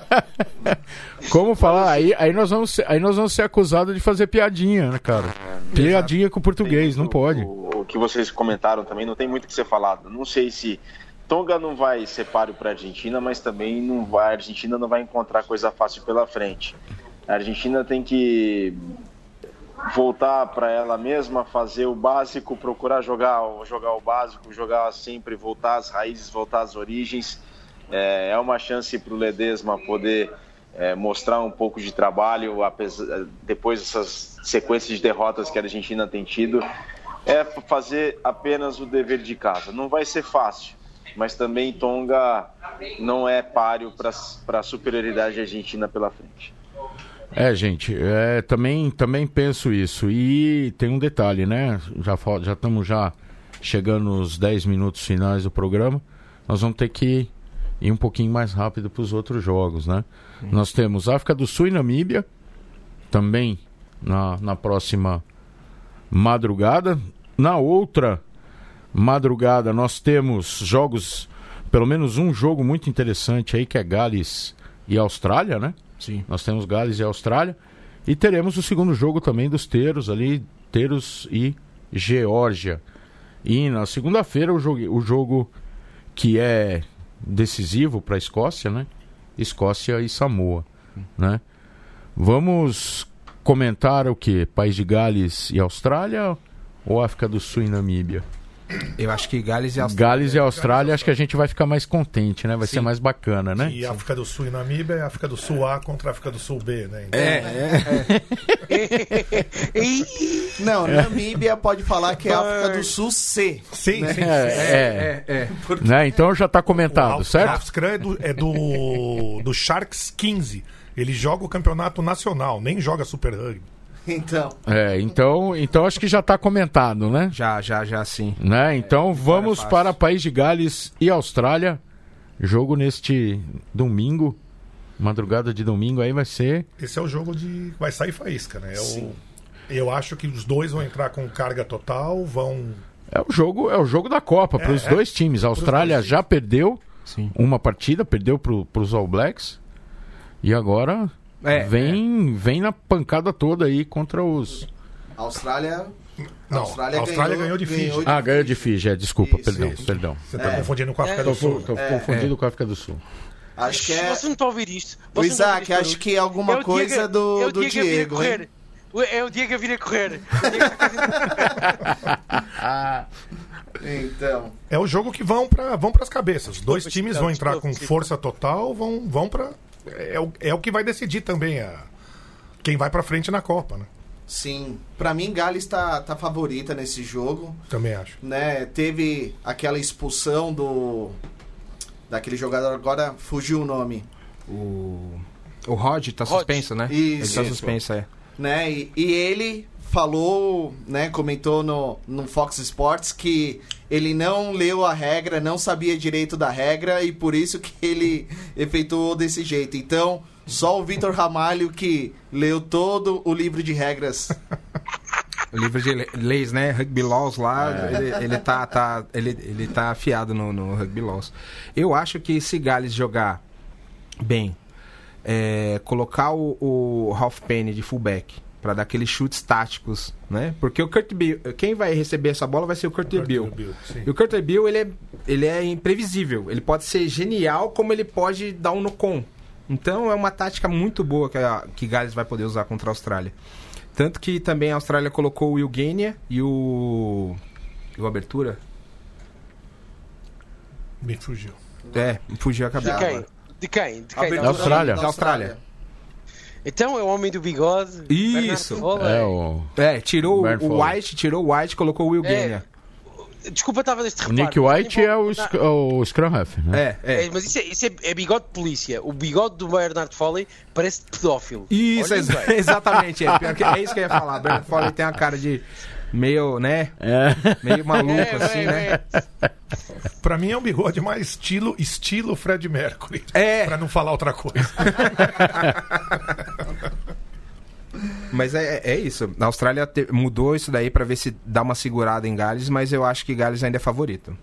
Como falar? Aí, aí, nós vamos ser, aí nós vamos ser acusados de fazer piadinha, né, cara? Piadinha com o português, não pode. O, o que vocês comentaram também não tem muito o que ser falado. Não sei se Tonga não vai ser páreo para a Argentina, mas também não vai, a Argentina não vai encontrar coisa fácil pela frente. A Argentina tem que voltar para ela mesma, fazer o básico, procurar jogar, jogar o básico, jogar sempre, voltar às raízes, voltar às origens. É, é uma chance para o Ledesma poder é, mostrar um pouco de trabalho apesar, depois dessas sequências de derrotas que a Argentina tem tido. É fazer apenas o dever de casa. Não vai ser fácil, mas também Tonga não é páreo para a superioridade argentina pela frente. É, gente, é, também, também penso isso. E tem um detalhe, né? Já já estamos já chegando nos 10 minutos finais do programa. Nós vamos ter que ir um pouquinho mais rápido para os outros jogos, né? Hum. Nós temos África do Sul e Namíbia, também na, na próxima madrugada. Na outra madrugada nós temos jogos, pelo menos um jogo muito interessante aí, que é Gales e Austrália, né? Sim. Nós temos Gales e Austrália. E teremos o segundo jogo também dos Teros ali, Teros e Geórgia. E na segunda-feira o jogo, o jogo que é decisivo para a Escócia, né? Escócia e Samoa, né? Vamos comentar o que? País de Gales e Austrália ou África do Sul e Namíbia? Eu acho que Gales e Austrália. Gales e Austrália, acho que a gente vai ficar mais contente, né? Vai Sim. ser mais bacana, né? E África do Sul e Namíbia é África do Sul A contra África do Sul B, né? Então... É, é. Não, Namíbia pode falar que é África do Sul C. Sim, né? sim, é, é, é, é. Porque... Né? Então já está comentado, o certo? O é do, é do, do Sharks 15. Ele joga o campeonato nacional, nem joga Super Rugby. Então. É, então, então acho que já está comentado, né? Já, já, já sim. Né? Então é, vamos para País de Gales e Austrália. Jogo neste domingo. Madrugada de domingo aí vai ser. Esse é o jogo de. Vai sair faísca, né? É o... Eu acho que os dois vão entrar com carga total, vão. É o jogo, é o jogo da Copa para os é, dois times. A Austrália dois já perdeu Sim. uma partida, perdeu para os All Blacks. E agora é, vem, é. vem na pancada toda aí contra os. A Austrália. Não, a Austrália, Austrália ganhou, ganhou, de Fiji. Ganhou de ah, ganhou de Fiji, é, desculpa, isso, perdão, isso. perdão. Você está é. confundindo com a África do Sul. Estou confundindo com a África do Sul. Acho que é. Você não está a ouvir isto. o Isaac, acho que é alguma é coisa Diego, do, é do Diego. Diego é o Diego a vir a correr. então. É o jogo que vão para vão as cabeças. Os dois times vão entrar com força total, vão, vão para é, o, é o que vai decidir também a, quem vai para frente na Copa, né? Sim, para mim Gales está tá favorita nesse jogo. Também acho. Né, teve aquela expulsão do daquele jogador agora fugiu o nome. O o Rod tá suspenso, né? Isso. Ele tá suspenso, é. Né? E, e ele falou, né, comentou no, no Fox Sports que ele não leu a regra, não sabia direito da regra e por isso que ele efetuou desse jeito. Então, só o Vitor Ramalho que leu todo o livro de regras. O livro de le- leis, né? Rugby Laws lá, ele, ele, tá, tá, ele, ele tá afiado no, no Rugby Laws. Eu acho que se Gales jogar bem, é, colocar o, o Ralph Penny de fullback para dar aqueles chutes táticos, né? Porque o Kurt Bill, quem vai receber essa bola vai ser o Kurt, Kurt Bill. Bill. E o Kurt Bill, ele é, ele é imprevisível. Ele pode ser genial, como ele pode dar um no com. Então é uma tática muito boa que, a, que Gales vai poder usar contra a Austrália. Tanto que também a Austrália colocou o Will Gainer e o. E o Abertura? Me fugiu. É, fugiu a cabeça. De quem? De quem? De quem? Da Austrália. Da Austrália. Então é o homem do bigode. Isso. É, o, É, tirou o Foley. White, tirou o White, colocou o Will É. Gainer. Desculpa, estava deste reparo. Nick White é o, sc- o Scrum Half, né? É, é. É, mas isso, é, isso é, é bigode de polícia. O bigode do Bernard Foley parece pedófilo. Isso, bem. exatamente. É, pior que- é isso que eu ia falar. Bernard Foley tem uma cara de meio, né? É. Meio maluco, É, assim, é, né? é. Pra mim é um bigode mais estilo, estilo Fred Mercury. É. Pra não falar outra coisa. Mas é, é isso. A Austrália te- mudou isso daí pra ver se dá uma segurada em Gales, mas eu acho que Gales ainda é favorito.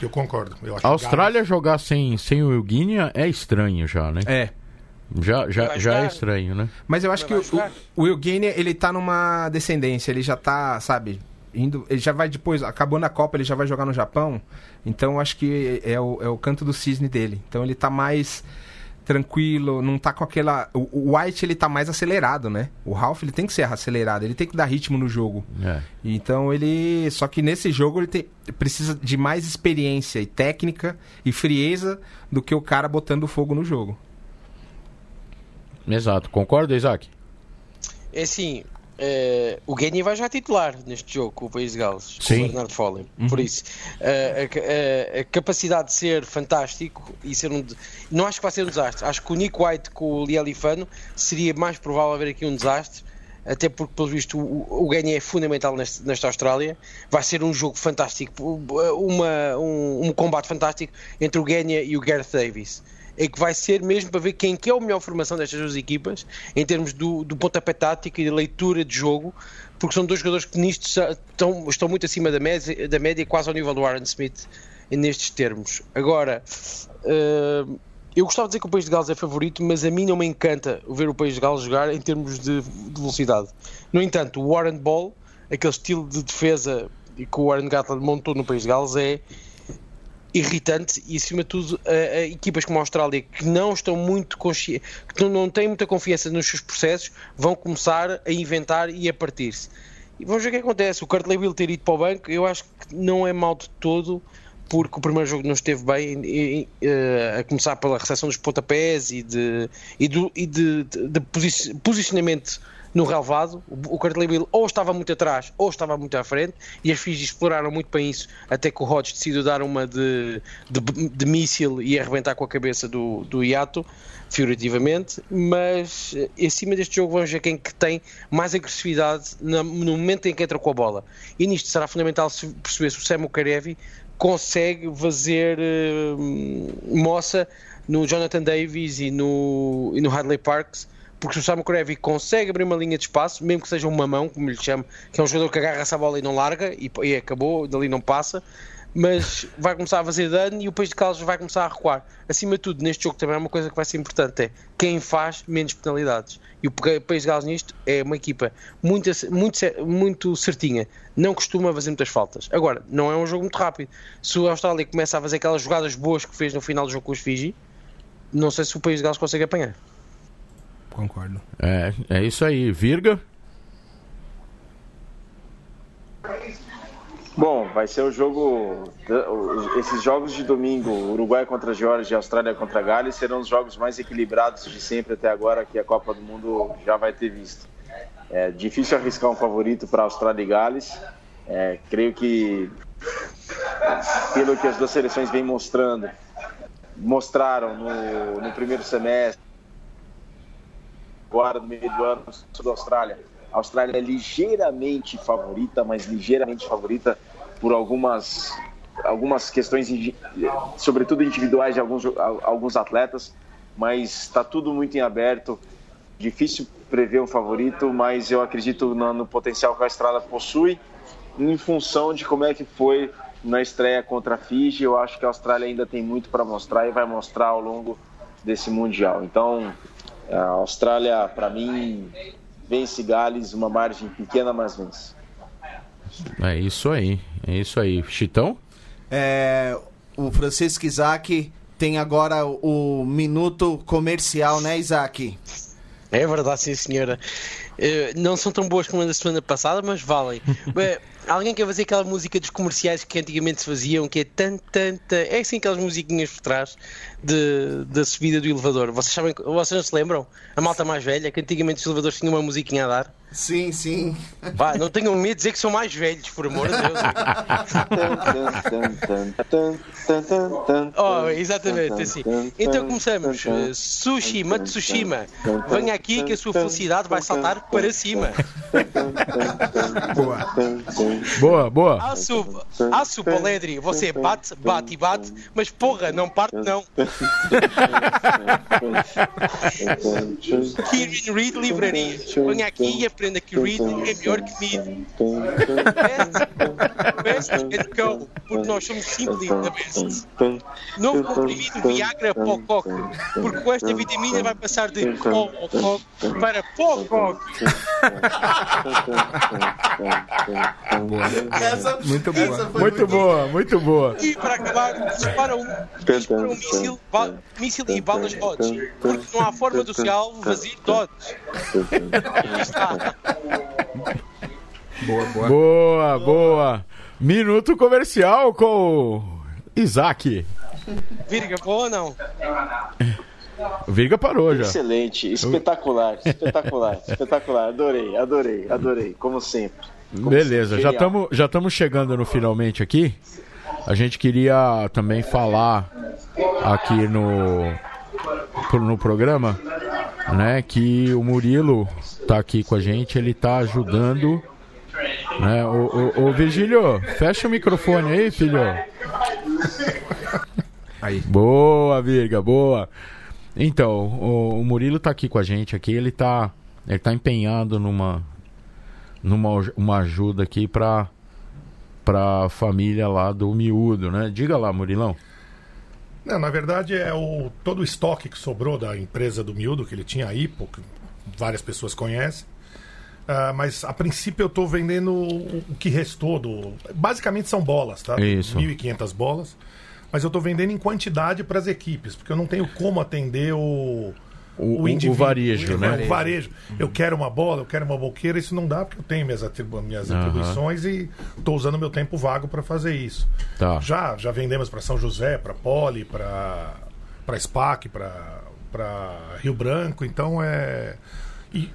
Eu concordo. Eu acho A Austrália jogar sem, sem o Wilguinha é estranho já, né? É. Já, já, já é estranho, né? Mas eu acho que o, o Will Gainer, ele tá numa descendência, ele já tá, sabe, indo, ele já vai depois, acabando a Copa, ele já vai jogar no Japão. Então eu acho que é o, é o canto do cisne dele. Então ele tá mais tranquilo, não tá com aquela o, o White ele tá mais acelerado, né? O Ralph ele tem que ser acelerado, ele tem que dar ritmo no jogo. É. Então ele. Só que nesse jogo ele tem- precisa de mais experiência e técnica e frieza do que o cara botando fogo no jogo. Exato. Concorda, Isaac? É assim, eh, o Guinea vai já titular neste jogo com o País de Gales, com Sim. o Bernardo Foley. Por isso, eh, a, a- a capacidade de ser fantástico e ser um. Não acho que vai ser um desastre. Acho que o Nick White com o Lialifano seria mais provável haver aqui um desastre. Até porque, pelo visto, o, o é fundamental neste, nesta Austrália. Vai ser um jogo fantástico, uma, um, um combate fantástico entre o Guinea e o Gareth Davis é que vai ser mesmo para ver quem que é a melhor formação destas duas equipas em termos do, do pontapé tático e de leitura de jogo, porque são dois jogadores que nisto estão, estão muito acima da média, da média, quase ao nível do Aaron Smith nestes termos. Agora, eh, eu gostava de dizer que o País de Gales é favorito, mas a mim não me encanta ver o País de Gales jogar em termos de, de velocidade. No entanto, o Warren Ball, aquele estilo de defesa que o Warren Gatland montou no País de Gales é irritante e acima de tudo a, a equipas como a Austrália que não estão muito conscientes que não, têm muita confiança nos seus processos vão começar a inventar e a partir-se. E vamos ver o que acontece. O Kurt Leville ter ido para o banco eu acho que não é mal de todo porque o primeiro jogo não esteve bem e- e, eh, a começar pela recepção dos pontapés e de, e do, e de, de- de posi- posicionamento no relevado, o o Leville ou estava muito atrás ou estava muito à frente e as Fiji exploraram muito bem isso até que o Hodge decidiu dar uma de, de, de míssil e arrebentar com a cabeça do, do Iato figurativamente, mas eh, acima deste jogo vamos ver quem que tem mais agressividade no momento em que entra com a bola. E nisto será fundamental se- perceber se o Samu Karevi consegue fazer eh, moça no Jonathan Davis e no, e no Hadley Parks porque o Samu Karevi consegue abrir uma linha de espaço, mesmo que seja um mamão, como lhe chamo, que é um jogador que agarra essa bola e não larga, e, e acabou, dali não passa, mas vai começar a fazer dano e o País de Gales vai começar a recuar. Acima de tudo, neste jogo também é uma coisa que vai ser importante, é quem faz menos penalidades. E o País de Gales nisto é uma equipa muito, muito, muito certinha, não costuma fazer muitas faltas. Agora, não é um jogo muito rápido. Se a Austrália começa a fazer aquelas jogadas boas que fez no final do jogo com os Fiji, não sei se o País de Gales consegue apanhar. Concordo. É, é isso aí. Virga? Bom, vai ser o jogo. Esses jogos de domingo, Uruguai contra a Geórgia e Austrália contra a Gales, serão os jogos mais equilibrados de sempre até agora que a Copa do Mundo já vai ter visto. É difícil arriscar um favorito para Austrália e Gales. É, creio que, pelo que as duas seleções vêm mostrando, mostraram no, no primeiro semestre, agora no meio do ano, no sul da Austrália, A Austrália é ligeiramente favorita, mas ligeiramente favorita por algumas, algumas questões, sobretudo individuais de alguns, alguns atletas, mas está tudo muito em aberto. Difícil prever um favorito, mas eu acredito no, no potencial que a Austrália possui em função de como é que foi na estreia contra a Fiji. Eu acho que a Austrália ainda tem muito para mostrar e vai mostrar ao longo desse Mundial. Então, a Austrália, para mim, vence Gales, uma margem pequena, mas vence. É isso aí, é isso aí. Chitão? É, o Francisco Isaac tem agora o minuto comercial, né, Isaac? É verdade, sim, senhora. Uh, não são tão boas como a da semana passada, mas valem. Alguém quer fazer aquela música dos comerciais que antigamente se faziam, que é tan, tan, tan. É assim aquelas musiquinhas por trás de, da subida do elevador. Vocês sabem, vocês não se lembram? A malta mais velha, que antigamente os elevadores tinham uma musiquinha a dar. Sim, sim. Vá, não tenham medo de dizer que são mais velhos, por amor de Deus. oh, exatamente, assim. Então começamos. Sushi, Matsushima, venha aqui que a sua felicidade vai saltar para cima. Boa. Boa, boa. Aço, aço Poledri, você bate, bate e bate, mas porra, não parte não. Kieran Reed Livrarias, venha aqui e aprenda que Reed é melhor que Mid. Best, best and go, porque nós somos simples da best. Novo comprimido Viagra Pococ, porque com esta vitamina vai passar de Pococ para Pococ. Boa. Essa, muito boa. Muito, muito boa, muito boa. E para acabar, dispara um, dispara um míssil, míssil e balas dodge, porque não há forma do seu alvo vazio dodge. está. Boa, boa. Boa, boa. Minuto comercial com o Isaac. Virga, boa ou não? O Virga parou já. Excelente, espetacular, espetacular, espetacular. Adorei, adorei, adorei, como sempre. Como Beleza, sempre. já estamos já estamos chegando no finalmente aqui. A gente queria também falar aqui no no programa, né, que o Murilo tá aqui com a gente, ele tá ajudando né? O, o, o Virgílio, fecha o microfone aí, filho. Aí. Boa, Virga, boa. Então, o, o, Murilo tá aqui com a gente aqui, ele tá, ele tá empenhado numa numa uma ajuda aqui para para família lá do Miúdo, né? Diga lá, Murilão. Não, na verdade é o todo o estoque que sobrou da empresa do Miúdo que ele tinha aí, que várias pessoas conhecem. Uh, mas a princípio eu estou vendendo o, que restou do. Basicamente são bolas, tá? Isso. 1.500 bolas. Mas eu estou vendendo em quantidade para as equipes, porque eu não tenho como atender o. O, o, o varejo, o, né? O varejo. Uhum. Eu quero uma bola, eu quero uma boqueira, isso não dá porque eu tenho minhas, atribu minhas uhum. atribuições e estou usando meu tempo vago para fazer isso. Tá. Já, já vendemos para São José, para Poli, para SPAC, para Rio Branco, então é. E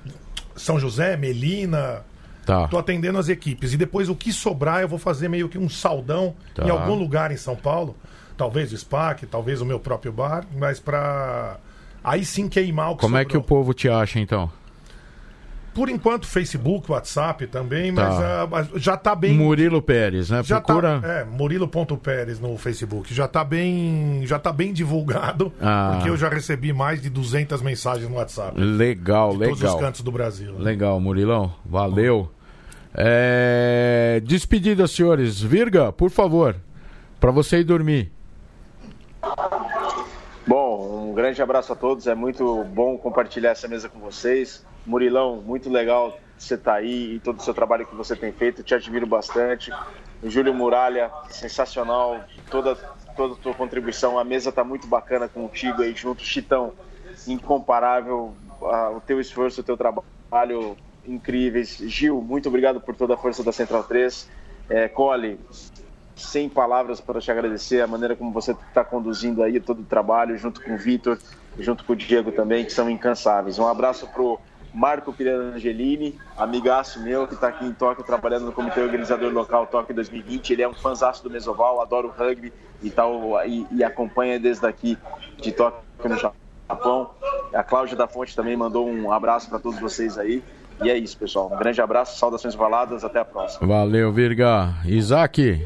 são José, Melina. Tá. Tô atendendo as equipes. E depois o que sobrar eu vou fazer meio que um saldão tá. em algum lugar em São Paulo. Talvez o SPAC, talvez o meu próprio bar, mas para aí sim queimar o que Como sobrou. é que o povo te acha então? Por enquanto, Facebook, WhatsApp também, mas tá. uh, já está bem. Murilo Pérez, né? Já Procura. Tá, é, Murilo.pérez no Facebook. Já está bem, já tá bem divulgado, ah. porque eu já recebi mais de 200 mensagens no WhatsApp. Legal, de legal. Todos os cantos do Brasil. Né? Legal, Murilão. Valeu. É... Despedida, senhores. Virga, por favor, para você ir dormir. Bom, um grande abraço a todos. É muito bom compartilhar essa mesa com vocês. Murilão, muito legal você estar tá aí e todo o seu trabalho que você tem feito. Te admiro bastante. O Júlio Muralha, sensacional. Toda, toda a tua contribuição. A mesa está muito bacana contigo aí junto. Chitão, incomparável. o teu esforço, o teu trabalho incríveis. Gil, muito obrigado por toda a força da Central 3. É, Cole, sem palavras para te agradecer a maneira como você está conduzindo aí todo o trabalho, junto com o Vitor, junto com o Diego também, que são incansáveis. Um abraço pro Marco Pirangelini, amigaço meu, que está aqui em Tóquio trabalhando no Comitê Organizador Local Tóquio 2020. Ele é um fãzaço do Mesoval, adora o rugby e, tal, e, e acompanha desde aqui de Tóquio no Japão. A Cláudia da Fonte também mandou um abraço para todos vocês aí. E é isso, pessoal. Um grande abraço, saudações valadas, até a próxima. Valeu, Virga. Isaac.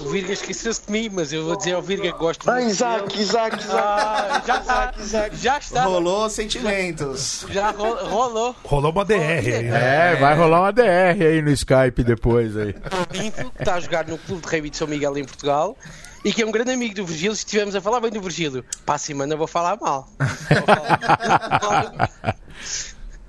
O Virga esqueceu-se de mim, mas eu vou dizer ao Virga que gosto Ah, muito Isaac, dele. Isaac, Isaac. Ah, já está, já está. Rolou sentimentos. Já ro- rolou. Rolou uma DR aí, né? É, vai rolar uma DR aí no Skype depois aí. Pinto, que está a jogar no Clube de Rugby de São Miguel em Portugal e que é um grande amigo do Virgílio. Se estivemos a falar bem do Virgílio, para a semana vou falar mal. Vou falar mal.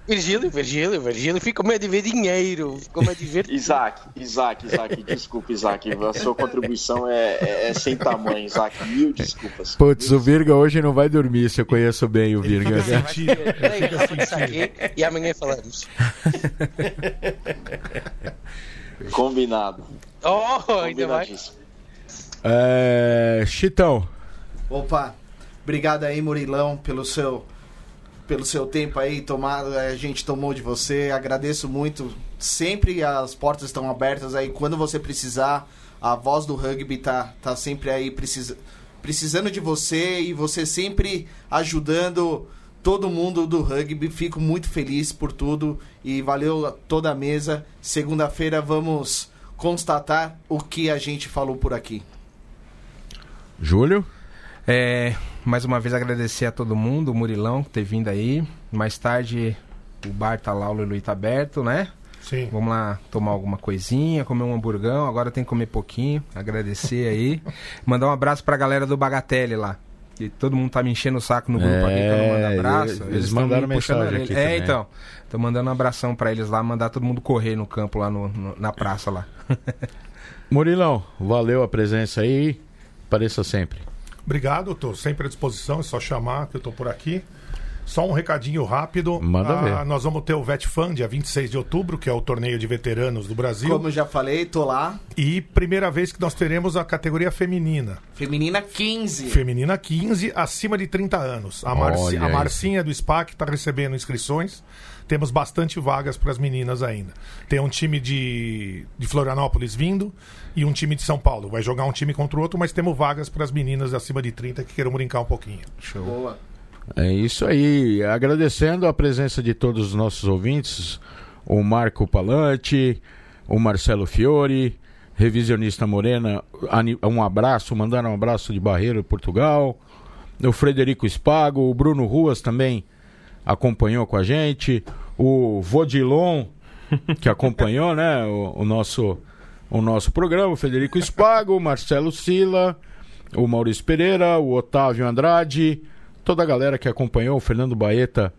Virgílio, Virgílio, Virgílio, fica meio de ver dinheiro, ficou meio de ver. Isaac, Isaac, Isaac, desculpa, Isaac. A sua contribuição é, é- é sem tamanho, Isaac. Mil desculpas. Putz, o Virga hoje não vai dormir, se eu conheço bem o Virga. Sentido. Peraí, vou começar aqui e amanhã falamos. Combinado. Oh, ainda. Combinadíssimo. É, Chitão, Opa, obrigado aí, Murilão, pelo seu pelo seu tempo aí tomado, a gente tomou de você. Agradeço muito. Sempre as portas estão abertas aí quando você precisar. A voz do rugby tá tá sempre aí precisa, precisando de você e você sempre ajudando todo mundo do rugby. Fico muito feliz por tudo e valeu a toda a mesa. Segunda-feira vamos constatar o que a gente falou por aqui. Júlio. É, mais uma vez agradecer a todo mundo, o Murilão que ter vindo aí. Mais tarde o bar tá lá, o Lulu tá aberto, né? Sim. Vamos lá tomar alguma coisinha, comer um hamburgão. Agora tem que comer pouquinho. Agradecer aí. Mandar um abraço pra galera do Bagatelle lá. Que todo mundo tá me enchendo o saco no grupo aqui que eu não mando É, abraço. eles tão mandaram me puxando a mensagem aqui É, também. então. Tô mandando um abração pra eles lá, mandar todo mundo correr no campo lá no- no- na praça lá. Murilão, valeu a presença aí. Apareça sempre. Obrigado, estou sempre à disposição, é só chamar que eu estou por aqui. Só um recadinho rápido. Manda Ah, ver. Nós vamos ter o VetFan dia 26 de outubro, que é o torneio de veteranos do Brasil. Como eu já falei, tô lá. E primeira vez que nós teremos a categoria feminina. Feminina 15. Feminina 15, acima de 30 anos. A, Marci- a. Marcinha do SPAC está recebendo inscrições. Temos bastante vagas para as meninas ainda. Tem um time de, de Florianópolis vindo e um time de São Paulo. Vai jogar um time contra o outro, mas temos vagas para as meninas acima de 30 que queiram brincar um pouquinho. Boa. É isso aí. Agradecendo a presença de todos os nossos ouvintes, o Marco Palante, o Marcelo Fiore, Revisionista Morena, um abraço, mandaram um abraço de Barreiro, Portugal, o Frederico Spago, o Bruno Ruas também acompanhou com a gente, o Vodilon, que acompanhou, né, o, o nosso o nosso programa, o Federico Spago, o Marcelo Sila, o Maurício Pereira, o Otávio Andrade, toda a galera que acompanhou, o Fernando Baeta,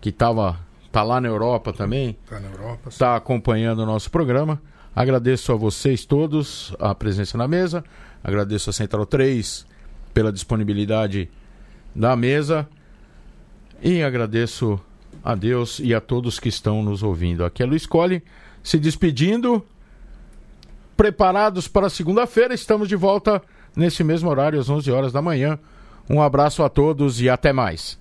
que tava, tá lá na Europa também, Tá na Europa. está acompanhando o nosso programa. Agradeço a vocês todos a presença na mesa. Agradeço a Central 3 pela disponibilidade da mesa. E agradeço a Deus e a todos que estão nos ouvindo. Aqui é Luiz Colli se despedindo. Preparados para segunda-feira, estamos de volta nesse mesmo horário, às 11 horas da manhã. Um abraço a todos e até mais.